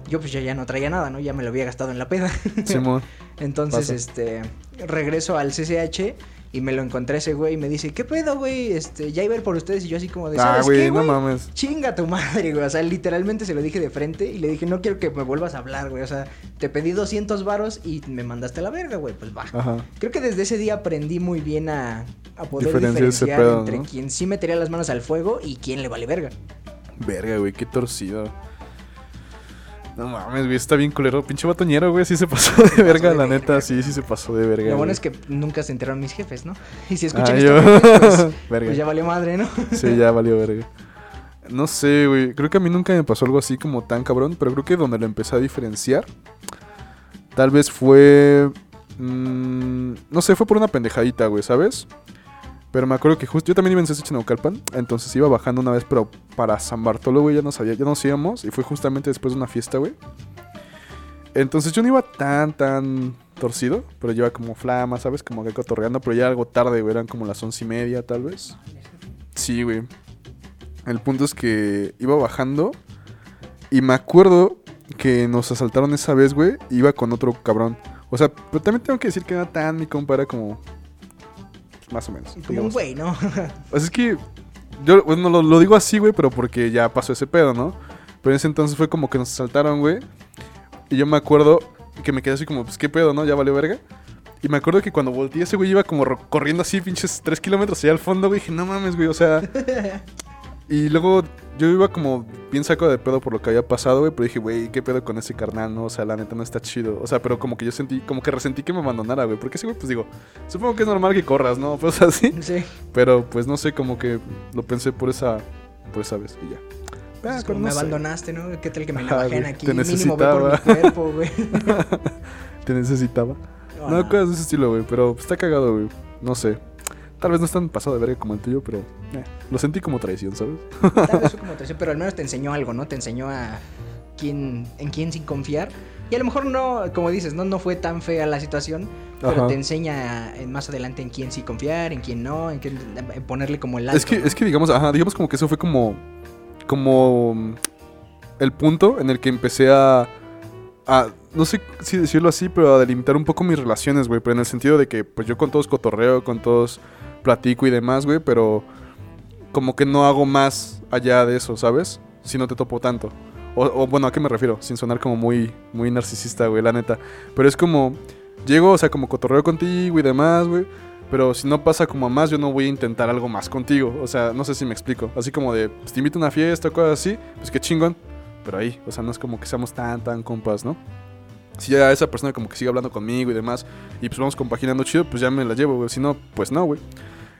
Yo pues ya, ya no traía nada, ¿no? Ya me lo había gastado en la peda. Simón. [LAUGHS] Entonces, Pasa. este, regreso al CCH y me lo encontré ese güey y me dice, ¿qué pedo, güey? Este, ya iba a ir por ustedes y yo así como de, Ah, ¿sabes güey, qué, no güey? mames. Chinga tu madre, güey. O sea, literalmente se lo dije de frente y le dije, no quiero que me vuelvas a hablar, güey. O sea, te pedí 200 varos y me mandaste a la verga, güey. Pues va. Ajá. Creo que desde ese día aprendí muy bien a, a poder Diferenciar pedo, entre ¿no? quien sí metería las manos al fuego y quien le vale verga. Verga, güey, qué torcido. No mames, güey, está bien culero. Pinche batoñero, güey, sí se pasó de verga, de la verga, neta, sí, sí se pasó de verga. Lo bueno güey. es que nunca se enteraron mis jefes, ¿no? [LAUGHS] Y si escuchan Ah, esto, yo- [LAUGHS] pues, [LAUGHS] Verga. pues ya valió madre, ¿no? Sí, ya valió verga. No sé, güey. Creo que a mí nunca me pasó algo así como tan cabrón, pero creo que donde lo empecé a diferenciar, tal vez fue. mm, no sé, fue por una pendejadita, güey, ¿sabes? Pero me acuerdo que justo yo también iba en CSH Naucalpan, entonces iba bajando una vez, pero para San Bartolo, güey, ya nos, había, ya nos íbamos y fue justamente después de una fiesta, güey. Entonces yo no iba tan, tan torcido, pero yo iba como flama, ¿sabes? Como que cotorreando, pero ya algo tarde, güey, eran como las once y media, tal vez. Sí, güey. El punto es que iba bajando y me acuerdo que nos asaltaron esa vez, güey, iba con otro cabrón. O sea, pero también tengo que decir que no era tan mi compa, era como más o menos. Como un güey, ¿no? Sea, [LAUGHS] es que yo bueno, lo, lo digo así, güey, pero porque ya pasó ese pedo, ¿no? Pero en ese entonces fue como que nos asaltaron, güey. Y yo me acuerdo que me quedé así como, pues qué pedo, ¿no? Ya valió verga. Y me acuerdo que cuando volteé ese güey iba como corriendo así, pinches 3 kilómetros allá al fondo, güey. Dije, no mames, güey, o sea. [LAUGHS] y luego yo iba como bien saco de pedo por lo que había pasado, güey. Pero dije, güey, qué pedo con ese carnal, ¿no? O sea, la neta no está chido. O sea, pero como que yo sentí, como que resentí que me abandonara, güey. Porque ese güey, pues digo, supongo que es normal que corras, ¿no? [LAUGHS] Pues así. Sí. Pero pues no sé, como que lo pensé por esa, por esa vez y ya. Ah, Es pero como no me sé. abandonaste, ¿no? ¿Qué tal que me bajen güey, aquí? te Mínimo ve por mi necesitaba. cuerpo, güey. [LAUGHS] [LAUGHS] Te necesitaba. No, No, no. cosas de ese estilo, güey. Pero pues, está cagado, güey. No sé. Tal vez no es tan pasado de verga como el tuyo, pero eh, lo sentí como traición, ¿sabes? Tal vez fue como decía, pero al menos te enseñó algo, ¿no? Te enseñó a quién, en quién sin confiar. Y a lo mejor no, como dices, no, no fue tan fea la situación, pero Ajá. te enseña en- más adelante en quién sí confiar, en quién no, en, quién, en ponerle como el alto. Es que, ¿no? es que digamos, ajá, digamos como que eso fue como. Como. mm, El punto en el que empecé a. a no sé si decirlo así, pero a delimitar un poco mis relaciones, güey. Pero en el sentido de que, pues yo con todos cotorreo, con todos platico y demás, güey. Pero. Como que no hago más allá de eso, ¿sabes? Si no te topo tanto. O, o, bueno, ¿a qué me refiero? Sin sonar como muy, muy narcisista, güey, la neta. Pero es como. Llego, o sea, como cotorreo contigo y demás, güey. Pero si no pasa como a más, yo no voy a intentar algo más contigo. O sea, no sé si me explico. Así como de, pues te invito a una fiesta o cosas así, pues qué chingón. Pero ahí, o sea, no es como que seamos tan, tan compas, ¿no? Si ya esa persona como que sigue hablando conmigo y demás, y pues vamos compaginando chido, pues ya me la llevo, güey. Si no, pues no, güey.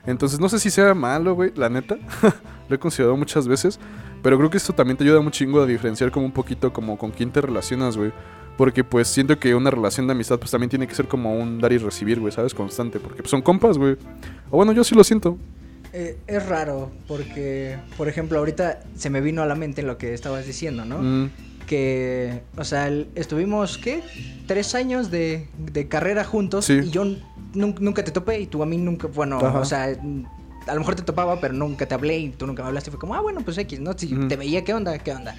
Entonces no sé si sea malo, güey, la neta. [LAUGHS] Lo he considerado muchas veces. Pero creo que esto también te ayuda un chingo a diferenciar como un poquito como con quién te relacionas, güey. Porque pues siento que una relación de amistad pues también tiene que ser como un dar y recibir, güey, ¿sabes? Constante. Porque pues, son compas, güey. O bueno, yo sí lo siento. Eh, es raro, porque, por ejemplo, ahorita se me vino a la mente lo que estabas diciendo, ¿no? Mm, Que, o sea, estuvimos, ¿qué? Tres años de, de carrera juntos Sí. y yo nun- nunca te topé y tú a mí nunca, bueno, Ajá. o sea, a lo mejor te topaba, pero nunca te hablé y tú nunca me hablaste. Fue como, ah, bueno, pues X, ¿no? Si Ujú. te veía, ¿qué onda? ¿Qué onda?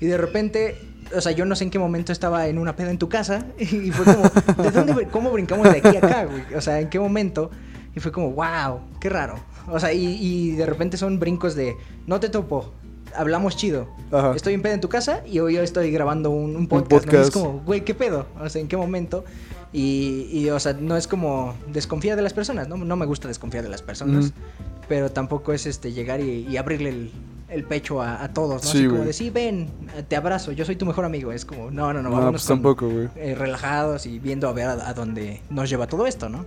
Y de repente, o sea, yo no sé en qué momento estaba en una peda en tu casa [LAUGHS] y fue como, ¿de dónde, cómo brincamos de aquí a acá, güey? O sea, ¿en qué momento? Y fue como, wow, qué raro. O sea, y, y de repente son brincos de, no te topo, hablamos chido. Ajá. Estoy en pedo en tu casa y hoy yo estoy grabando un, un podcast. podcast. es como, güey, ¿qué pedo? O sea, ¿en qué momento? Y, y, o sea, no es como desconfiar de las personas, ¿no? No me gusta desconfiar de las personas, pero tampoco es este llegar y, y abrirle el, el pecho a, a todos, ¿no? Sí, Así como güey. de, sí, ven, te abrazo, yo soy tu mejor amigo. Es como, no, no, no, No, vámonos pues con- tampoco, güey. eh, relajados y viendo a ver a, a dónde nos lleva todo esto, ¿no?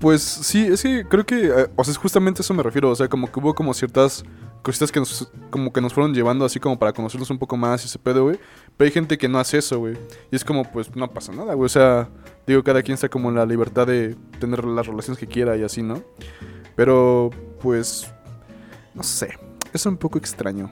Pues sí, es que creo que, eh, o sea, es justamente a eso me refiero, o sea, como que hubo como ciertas cositas que nos, como que nos fueron llevando así como para conocernos un poco más y ese pedo, güey. Pero hay gente que no hace eso, güey. Y es como, pues, no pasa nada, güey. O sea, digo, cada quien está como en la libertad de tener las relaciones que quiera y así, ¿no? Pero, pues, no sé, es un poco extraño.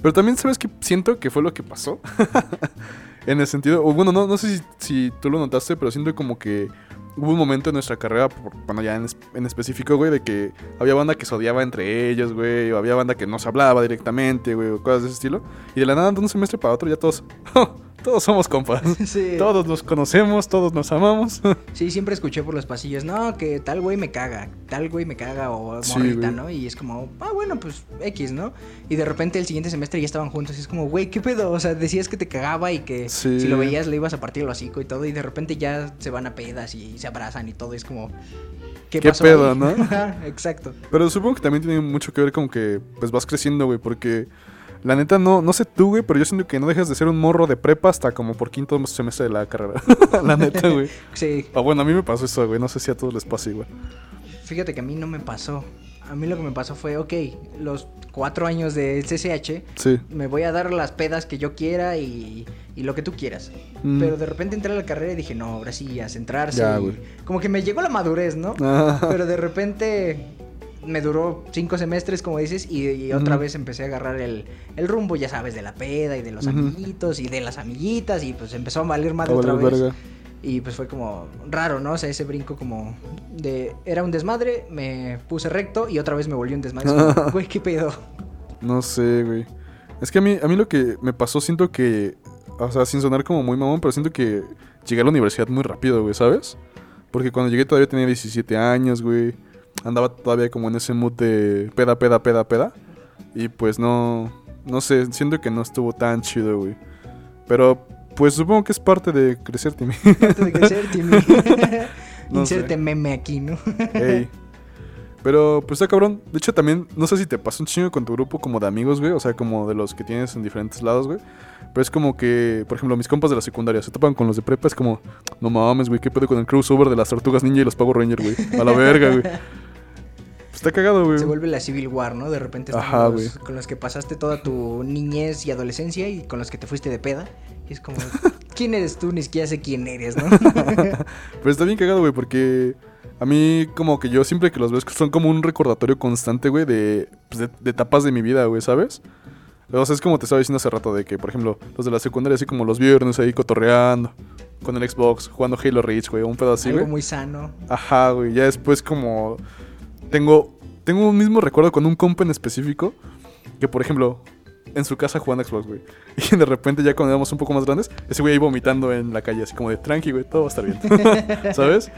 Pero también, ¿sabes qué? Siento que fue lo que pasó. [LAUGHS] en el sentido, o bueno, no, no sé si tú lo notaste, pero siento como que hubo un momento en nuestra carrera, bueno, ya en, en específico, güey, de que había banda que se odiaba entre ellos, güey, o había banda que no se hablaba directamente, güey, o cosas de ese estilo. Y de la nada, de un semestre para otro, ya todos, [LAUGHS] todos somos compas. [LAUGHS] Sí. Todos nos conocemos, todos nos amamos. [LAUGHS] Sí, siempre escuché por los pasillos, no, que tal güey me caga, tal güey me caga o Sí, morrita, güey. ¿no? Y es como, ah, bueno, pues X, ¿no? Y de repente el siguiente semestre ya estaban juntos y es como, güey, ¿qué pedo? O sea, decías que te cagaba y que Sí. si lo veías le ibas a partir el hocico y todo y de repente ya se van a pedas y se abrazan y todo, es como, ¿qué, ¿Qué pasó pedo, no? [LAUGHS] Exacto. Pero supongo que también tiene mucho que ver con que pues vas creciendo, güey, porque la neta no, no sé tú, güey, pero yo siento que no dejas de ser un morro de prepa hasta como por quinto semestre de la carrera. [LAUGHS] la neta, güey. [LAUGHS] Sí, Ah, bueno, a mí me pasó eso, güey, no sé si a todos les pasa igual. fíjate que a mí no me pasó. a mí lo que me pasó fue, ok, los cuatro años de CCH, Sí. me voy a dar las pedas que yo quiera y, y lo que tú quieras. Mm. Pero de repente entré a la carrera y dije, no, ahora sí, a centrarse. Ya, y como que me llegó la madurez, ¿no? Ah. Pero de repente me duró cinco semestres, como dices, y, y otra vez empecé a agarrar el, el rumbo, ya sabes, de la peda y de los amiguitos y de las amiguitas, y pues empezó a valer madre A otra vez. verga. Y pues fue como raro, ¿no? O sea, ese brinco como de... Era un desmadre, me puse recto y otra vez me volvió un desmadre. [LAUGHS] Güey, ¿qué pedo? No sé, güey. Es que a mí, a mí lo que me pasó, siento que. O sea, sin sonar como muy mamón, pero siento que llegué a la universidad muy rápido, güey, ¿sabes? Porque cuando llegué todavía tenía 17 años, güey. Andaba todavía como en ese mood de peda, peda, peda, peda. Y pues no. No sé, siento que no estuvo tan chido, güey. Pero pues supongo que es parte de crecer, Timmy. Antes de crecer, Timmy. [LAUGHS] No Inserte meme aquí, ¿no? Ey. Pero, pues está cabrón. De hecho, también, no sé si te pasa un chingo con tu grupo como de amigos, güey. O sea, como de los que tienes en diferentes lados, güey. Pero es como que, por ejemplo, mis compas de la secundaria se topan con los de prepa. Es como, no mames, güey, ¿qué pedo con el crossover de las tortugas ninja y los Power Ranger, güey? A la verga, güey. Pues está cagado, güey. Se vuelve la Civil War, ¿no? De repente Ajá, los- con los que pasaste toda tu niñez y adolescencia y con los que te fuiste de peda. Y es como, [LAUGHS] ¿quién eres tú? Ni siquiera sé quién eres, ¿no? [LAUGHS] Pero está bien cagado, güey, porque a mí como que yo siempre que los veo son como un recordatorio constante, güey, de, pues, de, de etapas de mi vida, güey, ¿sabes? O sea, es como te estaba diciendo hace rato de que, por ejemplo, los de la secundaria así como los viernes ahí cotorreando con el Xbox, jugando Halo Reach, güey, un pedo así, Algo güey. muy sano. Ajá, güey, ya después como tengo tengo un mismo recuerdo con un compa en específico que, por ejemplo, en su casa jugando Xbox, güey. [LAUGHS] Y de repente ya cuando éramos un poco más grandes, ese güey ahí vomitando en la calle, así como de tranqui, güey, todo va a estar bien. [LAUGHS] ¿Sabes?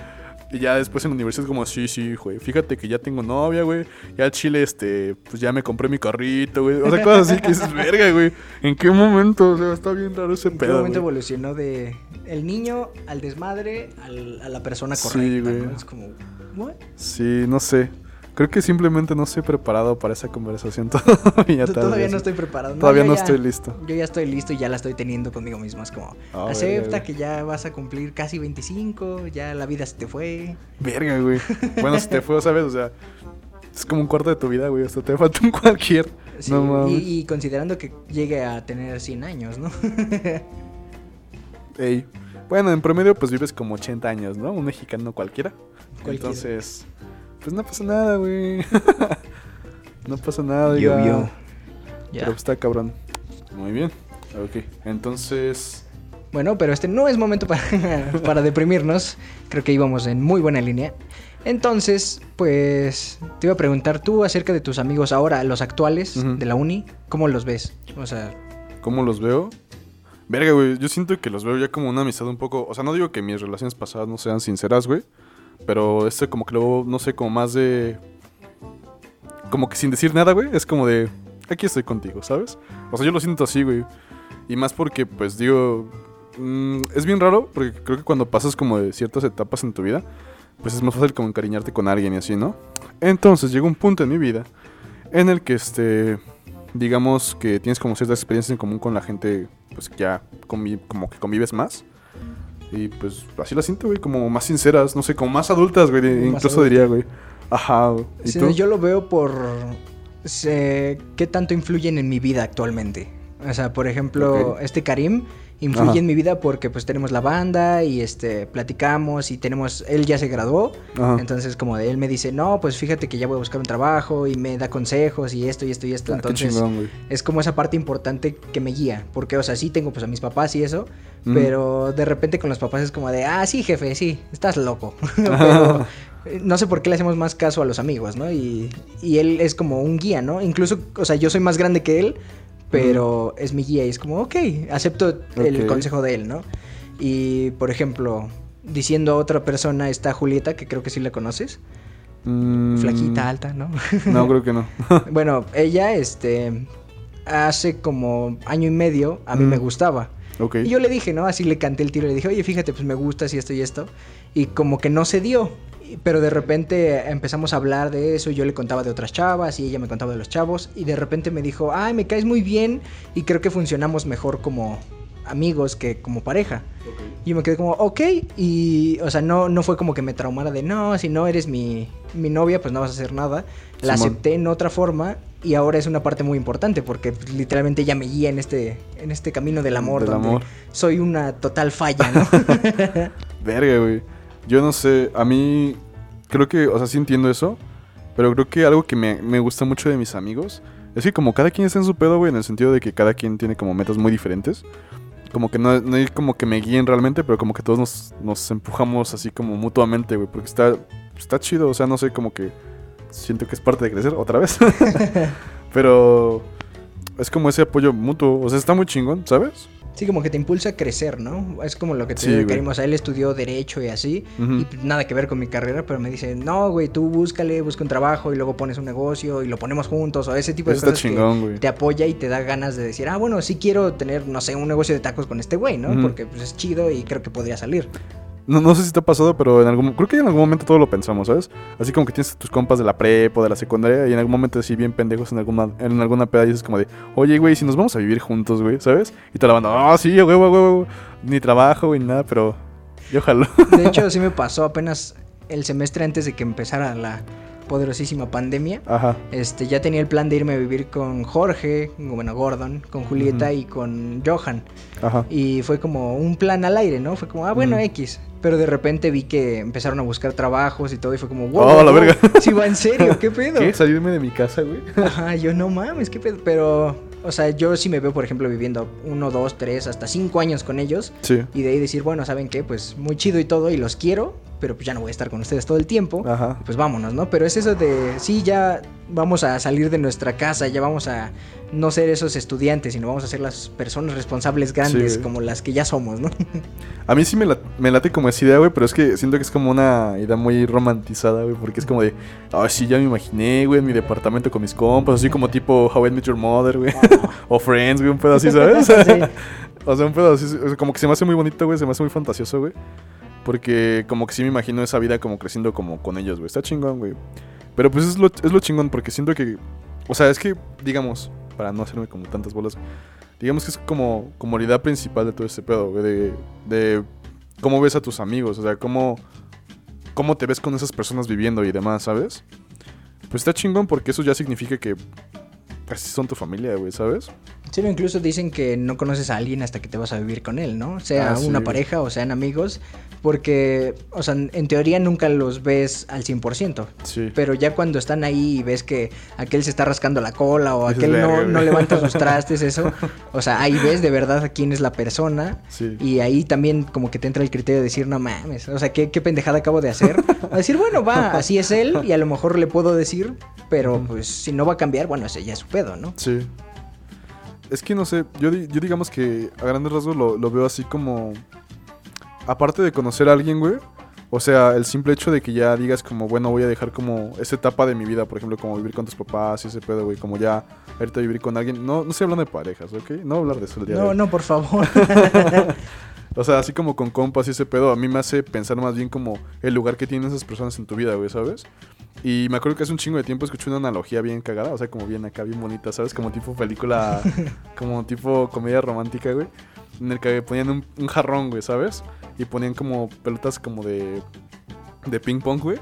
Y ya después en la universidad es como, sí, sí, güey, fíjate que ya tengo novia, güey. Ya Chile, este, pues ya me compré mi carrito, güey. O sea, cosas así que dices, verga, güey. ¿En qué momento? O sea, está bien raro ese ¿En qué pedo, momento güey. evolucionó de el niño al desmadre al- a la persona Sí, correcta? güey. ¿no? Es como, ¿what? Sí, no sé. Creo que simplemente no estoy preparado para esa conversación [LAUGHS] todavía. Todavía no estoy preparado. Todavía no ya- estoy listo. Yo ya estoy listo y ya la estoy teniendo conmigo mismo. Es como, Ah, acepta que ya vas a cumplir casi 25, ya la vida se te fue. Verga, güey. [LAUGHS] Bueno, si te fue, ¿sabes? O sea, es como un cuarto de tu vida, güey. Hasta te falta un cualquier. Sí, no y considerando que llegue a tener 100 años, ¿no? Ey. Bueno, en promedio, pues vives como 80 años, ¿no? Un mexicano cualquiera. Cualquiera. Entonces, pues no pasa nada, güey. [LAUGHS] no pasa nada, Yo, ya. yo. Pero Ya. está cabrón. Muy bien. Ok. Entonces. Bueno, pero este no es momento para, [LAUGHS] para deprimirnos. Creo que íbamos en muy buena línea. Entonces, pues te iba a preguntar tú acerca de tus amigos ahora, los actuales de la uni, ¿cómo los ves? O sea, ¿Cómo los veo? Verga, güey. Yo siento que los veo ya como una amistad un poco. O sea, no digo que mis relaciones pasadas no sean sinceras, güey. Pero este, como que luego, no sé, como más de. Como que sin decir nada, güey. Es como de. Aquí estoy contigo, ¿sabes? O sea, yo lo siento así, güey. Y más porque, pues digo. mm, es bien raro, porque creo que cuando pasas como de ciertas etapas en tu vida, pues es más fácil como encariñarte con alguien y así, ¿no? Entonces llegó un punto en mi vida en el que este digamos que tienes como ciertas experiencias en común con la gente, pues que ya como que convives más. Y pues así la siento, güey, como más sinceras, no sé, como más adultas, güey, Más incluso diría, güey. Ajá, güey. ¿Y sí, tú? yo lo veo por sé, qué tanto influyen en mi vida actualmente. O sea, por ejemplo, este Karim influye Ajá. en mi vida porque pues tenemos la banda y este platicamos y tenemos él ya se graduó, Ajá. entonces como de él me dice, "No, pues fíjate que ya voy a buscar un trabajo" y me da consejos y esto y esto y esto, Ah, entonces chingón, es como esa parte importante que me guía, porque o sea, sí tengo pues a mis papás y eso, Mm. pero de repente con los papás es como de, "Ah, sí, jefe, sí, estás loco." [LAUGHS] [LAUGHS] pero eh, no sé por qué le hacemos más caso a los amigos, ¿no? Y, y él es como un guía, ¿no? Incluso, o sea, yo soy más grande que él, pero es mi guía y es como, ok, acepto el consejo de él, ¿no? Y, por ejemplo, diciendo a otra persona está Julieta, que creo que sí la conoces, Mm, flaquita, alta, ¿no? No, creo que no. [LAUGHS] bueno, ella, este, hace como año y medio a mí Mm. me gustaba. ok. Y yo le dije, ¿no? Así le canté el tiro, le dije, oye, fíjate, pues me gustas y esto y esto. Y como que no se dio. Pero de repente empezamos a hablar de eso y yo le contaba de otras chavas y ella me contaba de los chavos. Y de repente me dijo, ay, me caes muy bien y creo que funcionamos mejor como amigos que como pareja. Y yo me quedé como, ok. Y, o sea, no, no fue como que me traumara de, no, si no eres mi, mi novia, pues no vas a hacer nada. La Simón. acepté en otra forma y ahora es una parte muy importante porque pues, literalmente ella me guía en este, en este camino del amor. Del donde amor. soy una total falla, ¿no? [LAUGHS] Verga, güey. Yo no sé, a mí creo que, o sea, sí entiendo eso, pero creo que algo que me, me gusta mucho de mis amigos es que como cada quien está en su pedo, güey, en el sentido de que cada quien tiene como metas muy diferentes. Como que no, no hay como que me guíen realmente, pero como que todos nos, nos empujamos así como mutuamente, güey, porque está, está chido, o sea, no sé, como que siento que es parte de crecer otra vez. [LAUGHS] [LAUGHS] pero es como ese apoyo mutuo, o sea, está muy chingón, ¿sabes? Sí, como que te impulsa a crecer, ¿no? Es como lo que te Sí, él estudió Derecho y así, y nada que ver con mi carrera, pero me dice, no, güey, tú búscale, busca un trabajo y luego pones un negocio y lo ponemos juntos, o ese tipo de Eso está cosas que chingón, güey. te apoya y te da ganas de decir, ah, bueno, sí quiero tener, no sé, un negocio de tacos con este güey, ¿no? Porque pues es chido y creo que podría salir. No, no sé si te ha pasado, pero en algún, creo que en algún momento todo lo pensamos, ¿sabes? Así como que tienes tus compas de la prepa o de la secundaria y en algún momento así bien pendejos en alguna, en alguna peda dices como de, oye, güey, si nos vamos a vivir juntos, güey, ¿sabes? Y te la banda, ah, sí, güey, güey, güey, ni trabajo, güey, ni nada, pero yo ojalá. De hecho, [LAUGHS] sí me pasó apenas el semestre antes de que empezara la poderosísima pandemia. Ajá. Este, ya tenía el plan de irme a vivir con Jorge, bueno, Gordon, con Julieta y con Johan. Ajá. Y fue como un plan al aire, ¿no? Fue como, ah, bueno. X. Pero de repente vi que empezaron a buscar trabajos y todo y fue como, wow. Oh, la verga. [LAUGHS] Sí, va en serio, ¿qué [LAUGHS] pedo? ¿Qué? ¿Salirme de mi casa, güey? [LAUGHS] Ajá, yo no mames, qué pedo. Pero, o sea, yo sí me veo, por ejemplo, viviendo uno, dos, tres, hasta cinco años con ellos. Sí. Y de ahí decir, bueno, ¿saben qué? Pues muy chido y todo, y los quiero, pero pues ya no voy a estar con ustedes todo el tiempo. Ajá. Pues vámonos, ¿no? Pero es eso de, sí, ya vamos a salir de nuestra casa, ya vamos a no ser esos estudiantes, sino vamos a ser las personas responsables grandes, como las que ya somos, ¿no? A mí sí me, la- me late como esa idea, güey, pero es que siento que es como una idea muy romantizada, güey, porque es como de, ah, sí, ya me imaginé, güey, en mi departamento con mis compas, así como tipo How I Met Your Mother, güey, o Friends, güey, un pedo así, ¿sabes? [LAUGHS] Sí. [LAUGHS] o sea, un pedo así, como que se me hace muy bonito, güey, se me hace muy fantasioso, güey, porque como que sí me imagino esa vida como creciendo como con ellos, güey, está chingón, güey. Pero pues es lo, es lo chingón, porque siento que, o sea, es que, digamos, para no hacerme como tantas bolas, digamos que es como, como la idea principal de todo este pedo, güey, de, de cómo ves a tus amigos, o sea, cómo, cómo te ves con esas personas viviendo y demás, ¿sabes? Pues está chingón porque eso ya significa que casi son tu familia, güey, ¿sabes? Sí, no, incluso dicen que no conoces a alguien hasta que te vas a vivir con él, ¿no? Sea Ah, una pareja o sean amigos, porque, o sea, en teoría nunca los ves al 100%. Sí. Pero ya cuando están ahí y ves que aquel se está rascando la cola o aquel no, "Verga, no güey". levanta sus [LAUGHS] trastes, eso. O sea, ahí ves de verdad a quién es la persona. Sí. Y ahí también como que te entra el criterio de decir, no mames, o sea, ¿qué, qué pendejada acabo de hacer? A decir, bueno, va, así es él y a lo mejor le puedo decir, pero pues si no va a cambiar, bueno, ese ya es pedo, ¿no? Sí. Es que no sé, yo, di- yo digamos que a grandes rasgos lo, lo veo así como... Aparte de conocer a alguien, güey. O sea, el simple hecho de que ya digas como, bueno, voy a dejar como esa etapa de mi vida, por ejemplo, como vivir con tus papás y ese pedo, güey, como ya ahorita vivir con alguien. No, no estoy hablando de parejas, ¿ok? No hablar de eso el día de No, hoy. no, por favor. [LAUGHS] O sea, así como con compas y ese pedo, a mí me hace pensar más bien como el lugar que tienen esas personas en tu vida, güey, ¿sabes? Y me acuerdo que hace un chingo de tiempo escuché una analogía bien cagada, o sea, como bien acá, bien bonita, ¿sabes? Como tipo película, [LAUGHS] como tipo comedia romántica, güey. En el que ponían un, un jarrón, güey, ¿sabes? Y ponían como pelotas como de, de ping pong, güey.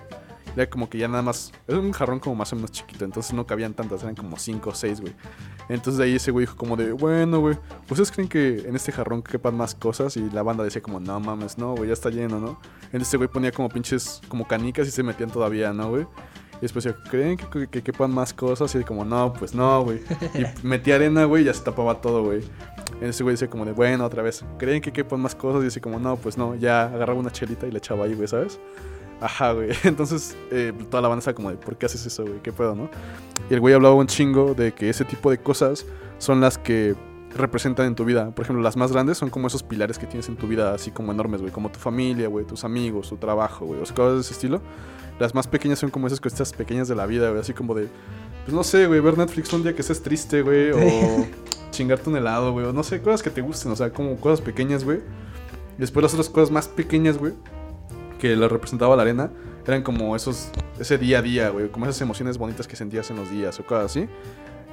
Era como que ya nada más, era un jarrón como más o menos chiquito, entonces no cabían tantas, eran como cinco o seis, güey. Entonces de ahí ese güey dijo como de, bueno, güey, ¿ustedes creen que en este jarrón quepan más cosas? Y la banda decía como, no mames, no, güey, ya está lleno, ¿no? Entonces ese güey ponía como pinches, como canicas y se metían todavía, ¿no, güey? Y después decía, ¿creen que, que, que quepan más cosas? Y como, no, pues no, güey. [LAUGHS] Y metía arena, güey, y ya se tapaba todo, güey. Ese güey decía como de, bueno, otra vez, ¿creen que quepan más cosas? Y dice como, no, pues no, ya agarraba una chelita y le echaba ahí, güey, ¿sabes? Ajá, güey. [LAUGHS] Entonces, eh, toda la banda estaba como de, ¿por qué haces eso, güey? ¿Qué pedo, no? Y el güey hablaba un chingo de que ese tipo de cosas son las que representan en tu vida. Por ejemplo, las más grandes son como esos pilares que tienes en tu vida, así como enormes, güey. Como tu familia, güey, tus amigos, tu trabajo, güey. O sea, cosas de ese estilo. Las más pequeñas son como esas cositas pequeñas de la vida, güey. Así como de, pues no sé, güey, ver Netflix un día que estés triste, güey. O [LAUGHS] chingarte un helado, güey. O no sé, cosas que te gusten. O sea, como cosas pequeñas, güey. Y después las otras cosas más pequeñas, güey que la representaba la arena eran como esos ese día a día, güey, como esas emociones bonitas que sentías en los días o cosas así.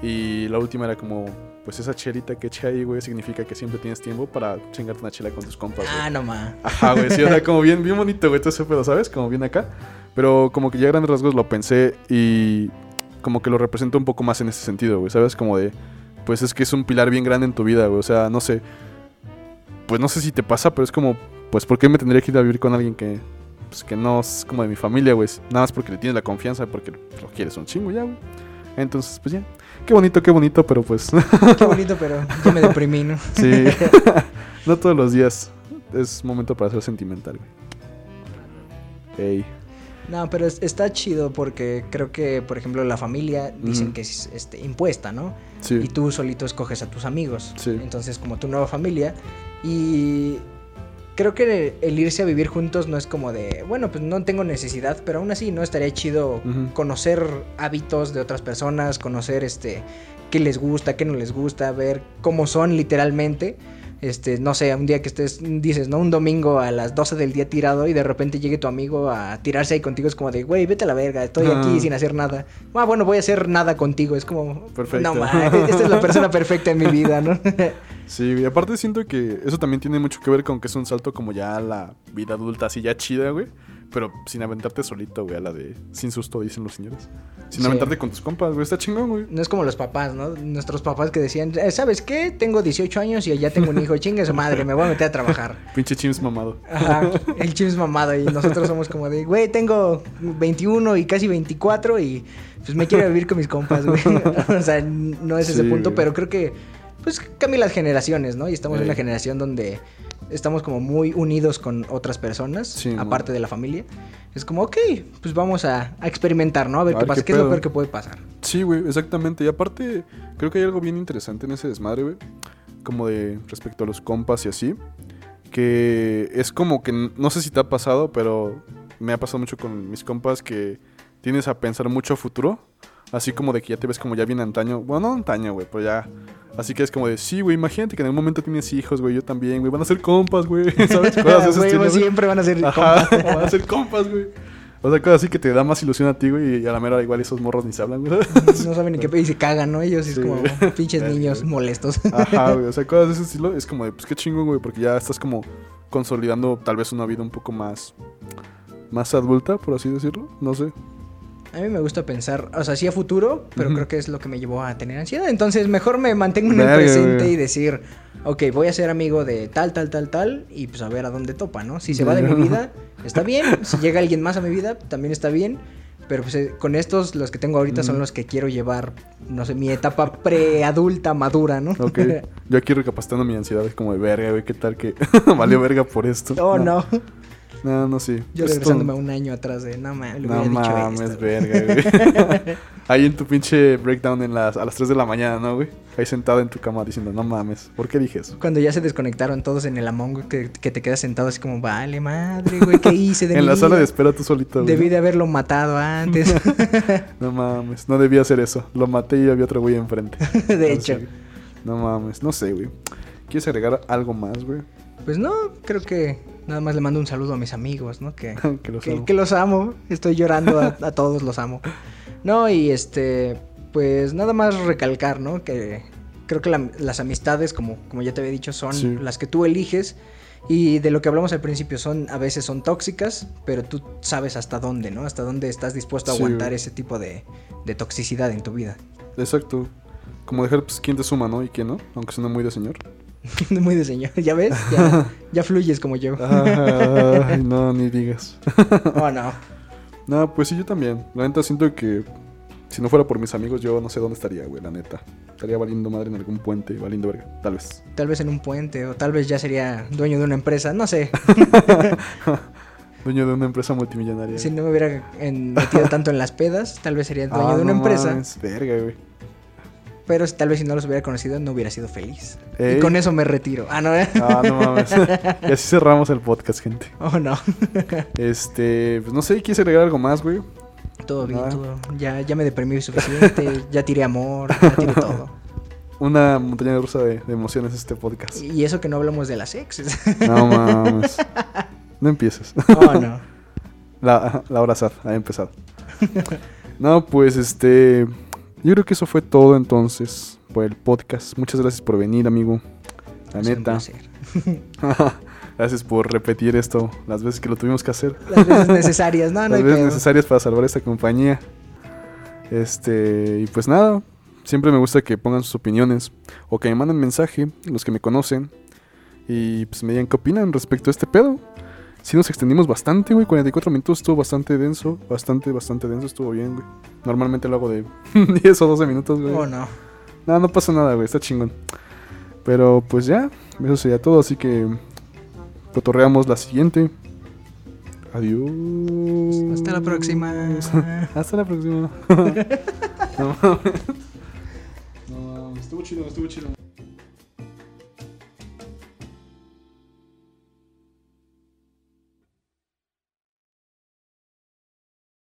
Y la última era como, pues esa chelita que eché ahí, güey, significa que siempre tienes tiempo para chingarte una chela con tus compas, güey. Ah, no ma. Ajá, güey, sí, o sea, como bien, bien bonito, güey, todo ese pedo, ¿sabes? Como bien acá. Pero como que ya a grandes rasgos lo pensé y como que lo represento un poco más en ese sentido, güey, ¿sabes? Como de, pues es que es un pilar bien grande en tu vida, güey, o sea, no sé. Pues no sé si te pasa, pero es como, pues, ¿por qué me tendría que ir a vivir con alguien que, pues, que no es como de mi familia, güey? Nada más porque le tienes la confianza, porque lo quieres un chingo ya, güey. Entonces, pues ya. Qué bonito, qué bonito, pero pues. [LAUGHS] Qué bonito, pero yo me deprimí, ¿no? sí. [LAUGHS] no todos los días es momento para ser sentimental, güey. Ey. No, pero es- está chido porque creo que, por ejemplo, la familia dicen que es este, impuesta, ¿no? Sí. Y tú solito escoges a tus amigos. Sí. Entonces, como tu nueva familia. Y creo que el irse a vivir juntos no es como de, bueno, pues no tengo necesidad, pero aún así, ¿no? Estaría chido conocer hábitos de otras personas, conocer este qué les gusta, qué no les gusta, ver cómo son literalmente. Este, no sé, un día que estés, dices, ¿no? Un domingo a las 12 del día tirado y de repente llegue tu amigo a tirarse ahí contigo, es como de, güey, vete a la verga, estoy aquí sin hacer nada. Ah, bueno, voy a hacer nada contigo, es como, Perfecto. no mames, esta es la persona [LAUGHS] perfecta en mi vida, ¿no? [LAUGHS] Sí, y aparte siento que eso también tiene mucho que ver con que es un salto como ya a la vida adulta, así ya chida, güey. Pero sin aventarte solito, güey, a la de sin susto, dicen los señores. Sin Sí. aventarte con tus compas, güey, está chingón, güey. No es como los papás, ¿no? Nuestros papás que decían, "Eh, ¿sabes qué? Tengo 18 años y ya tengo un hijo, chingue su madre, me voy a meter a trabajar. [LAUGHS] Pinche chims mamado. Ajá, el chims mamado y nosotros somos como de, güey, tengo 21 y casi 24 y pues me quiero vivir con mis compas, güey. [LAUGHS] o sea, no es ese punto, güey. pero creo que pues cambian las generaciones, ¿no? Y estamos en una generación donde estamos como muy unidos con otras personas, Sí, aparte de la familia. Es como, ok, pues vamos a, a experimentar, ¿no? A ver A qué ver pasa, qué qué, es lo peor que puede pasar. Sí, güey, exactamente. Y aparte, creo que hay algo bien interesante en ese desmadre, güey. Como de respecto a los compas y así. Que es como que, no sé si te ha pasado, pero me ha pasado mucho con mis compas que tienes a pensar mucho a futuro. Así como de que ya te ves como ya bien antaño. Bueno, no antaño, güey, pero ya. Así que es como de, sí, güey, imagínate que en algún momento tienes hijos, güey, yo también, güey. Van a ser compas, güey. [LAUGHS] ¿Sabes? [LAUGHS] Cosas Güey, güey. siempre van a ser Ajá, compas. [LAUGHS] van a ser compas, güey. O sea, cosas así que te da más ilusión a ti, güey, y a la mera igual esos morros ni se hablan, güey. No saben ni qué pe- y se cagan, ¿no? Ellos y es Sí, como güey. pinches Verga, niños güey. molestos. Ajá, güey. O sea, cosas de ese estilo es como de, pues qué chingón, güey, porque ya estás como consolidando tal vez una vida un poco más. más adulta, por así decirlo. No sé. A mí me gusta pensar, o sea, sí a futuro, pero creo que es lo que me llevó a tener ansiedad. Entonces, mejor me mantengo en el presente y decir, ok, voy a ser amigo de tal, tal, tal, tal, y pues a ver a dónde topa, ¿no? Si se va de mi vida, está bien. Si llega alguien más a mi vida, también está bien. Pero pues eh, con estos, los que tengo ahorita son los que quiero llevar, no sé, mi etapa preadulta, madura, ¿no? Ok. [LAUGHS] Yo aquí recapacitando mi ansiedad, es como de verga, güey, qué tal que [LAUGHS] valió verga por esto. oh, no. No, no, sí. Yo Es regresándome todo- un año atrás de, no mames, No hubiera dicho mames, verga, güey. [LAUGHS] Ahí en tu pinche breakdown en las, a las 3 de la mañana, ¿no, güey? Ahí sentado en tu cama diciendo, no mames, ¿por qué dije eso? Cuando ya se desconectaron todos en el Among que, que te quedas sentado así como, vale, madre, güey, ¿qué hice de [LAUGHS] en mi la sala de espera tú solito, güey. Debí de haberlo matado antes. [LAUGHS] No mames, no debía hacer eso. Lo maté y había otro güey enfrente. de No hecho. No mames, no sé, güey. ¿Quieres agregar algo más, güey? Pues no, creo que nada más le mando un saludo a mis amigos, ¿no? Que, [LAUGHS] que los que, amo. que los amo. Estoy llorando a, a todos, los amo. No, y este, pues nada más recalcar, ¿no? Que creo que la- las amistades, como, como ya te había dicho, son Sí. las que tú eliges. Y de lo que hablamos al principio, son a veces son tóxicas, pero tú sabes hasta dónde, ¿no? Hasta dónde estás dispuesto a Sí, aguantar ese tipo de, de toxicidad en tu vida. Exacto. Como dejar pues, quién te suma, ¿no? Y quién no. Aunque suena muy de señor. [LAUGHS] Muy de señor, ¿ya ves? Ya, [LAUGHS] ya fluyes como yo. Ay, no, ni digas. [LAUGHS] Oh, no. No, pues sí, yo también. La neta siento que si no fuera por mis amigos, yo no sé dónde estaría, güey, la neta. Estaría valiendo madre en algún puente, valiendo verga, tal vez. Tal vez en un puente, o tal vez ya sería dueño de una empresa, no sé. Dueño de una empresa multimillonaria. Si no me hubiera en- metido tanto en las pedas, tal vez sería dueño Ah, de una no empresa. verga, güey. Pero tal vez si no los hubiera conocido, no hubiera sido feliz. Ey. Y con eso me retiro. Ah, no, Ah, no mames. [LAUGHS] y así cerramos el podcast, gente. Oh, no. [LAUGHS] Este, pues no sé, ¿quieres agregar algo más, güey? todo bien, todo. Ya, ya me deprimí suficiente, [LAUGHS] ya tiré amor, ya tiré todo. Una montaña rusa de, de emociones este podcast. Y eso que no hablamos de las exes. No mames. No empieces. Oh, no. La, la hora sad ha empezado. No, pues este. Yo creo que eso fue todo entonces por el podcast. Muchas gracias por venir, amigo. La neta. [LAUGHS] gracias por repetir esto las veces que lo tuvimos que hacer. Las veces [LAUGHS] necesarias, no, no las veces pedo. necesarias para salvar esta compañía. Este, y pues nada, siempre me gusta que pongan sus opiniones o que me manden mensaje, los que me conocen, y pues me digan qué opinan respecto a este pedo. Si nos extendimos bastante, güey, 44 minutos estuvo bastante denso, bastante, bastante denso, estuvo bien, güey. Normalmente lo hago de [LAUGHS] 10 o 12 minutos, güey. Oh, no. No, no pasa nada, güey, está chingón. Pero pues ya, eso sería todo, así que cotorreamos la siguiente. Adiós. Hasta la próxima. [LAUGHS] Hasta la próxima. [LAUGHS] no mames. No estuvo chido, estuvo chido.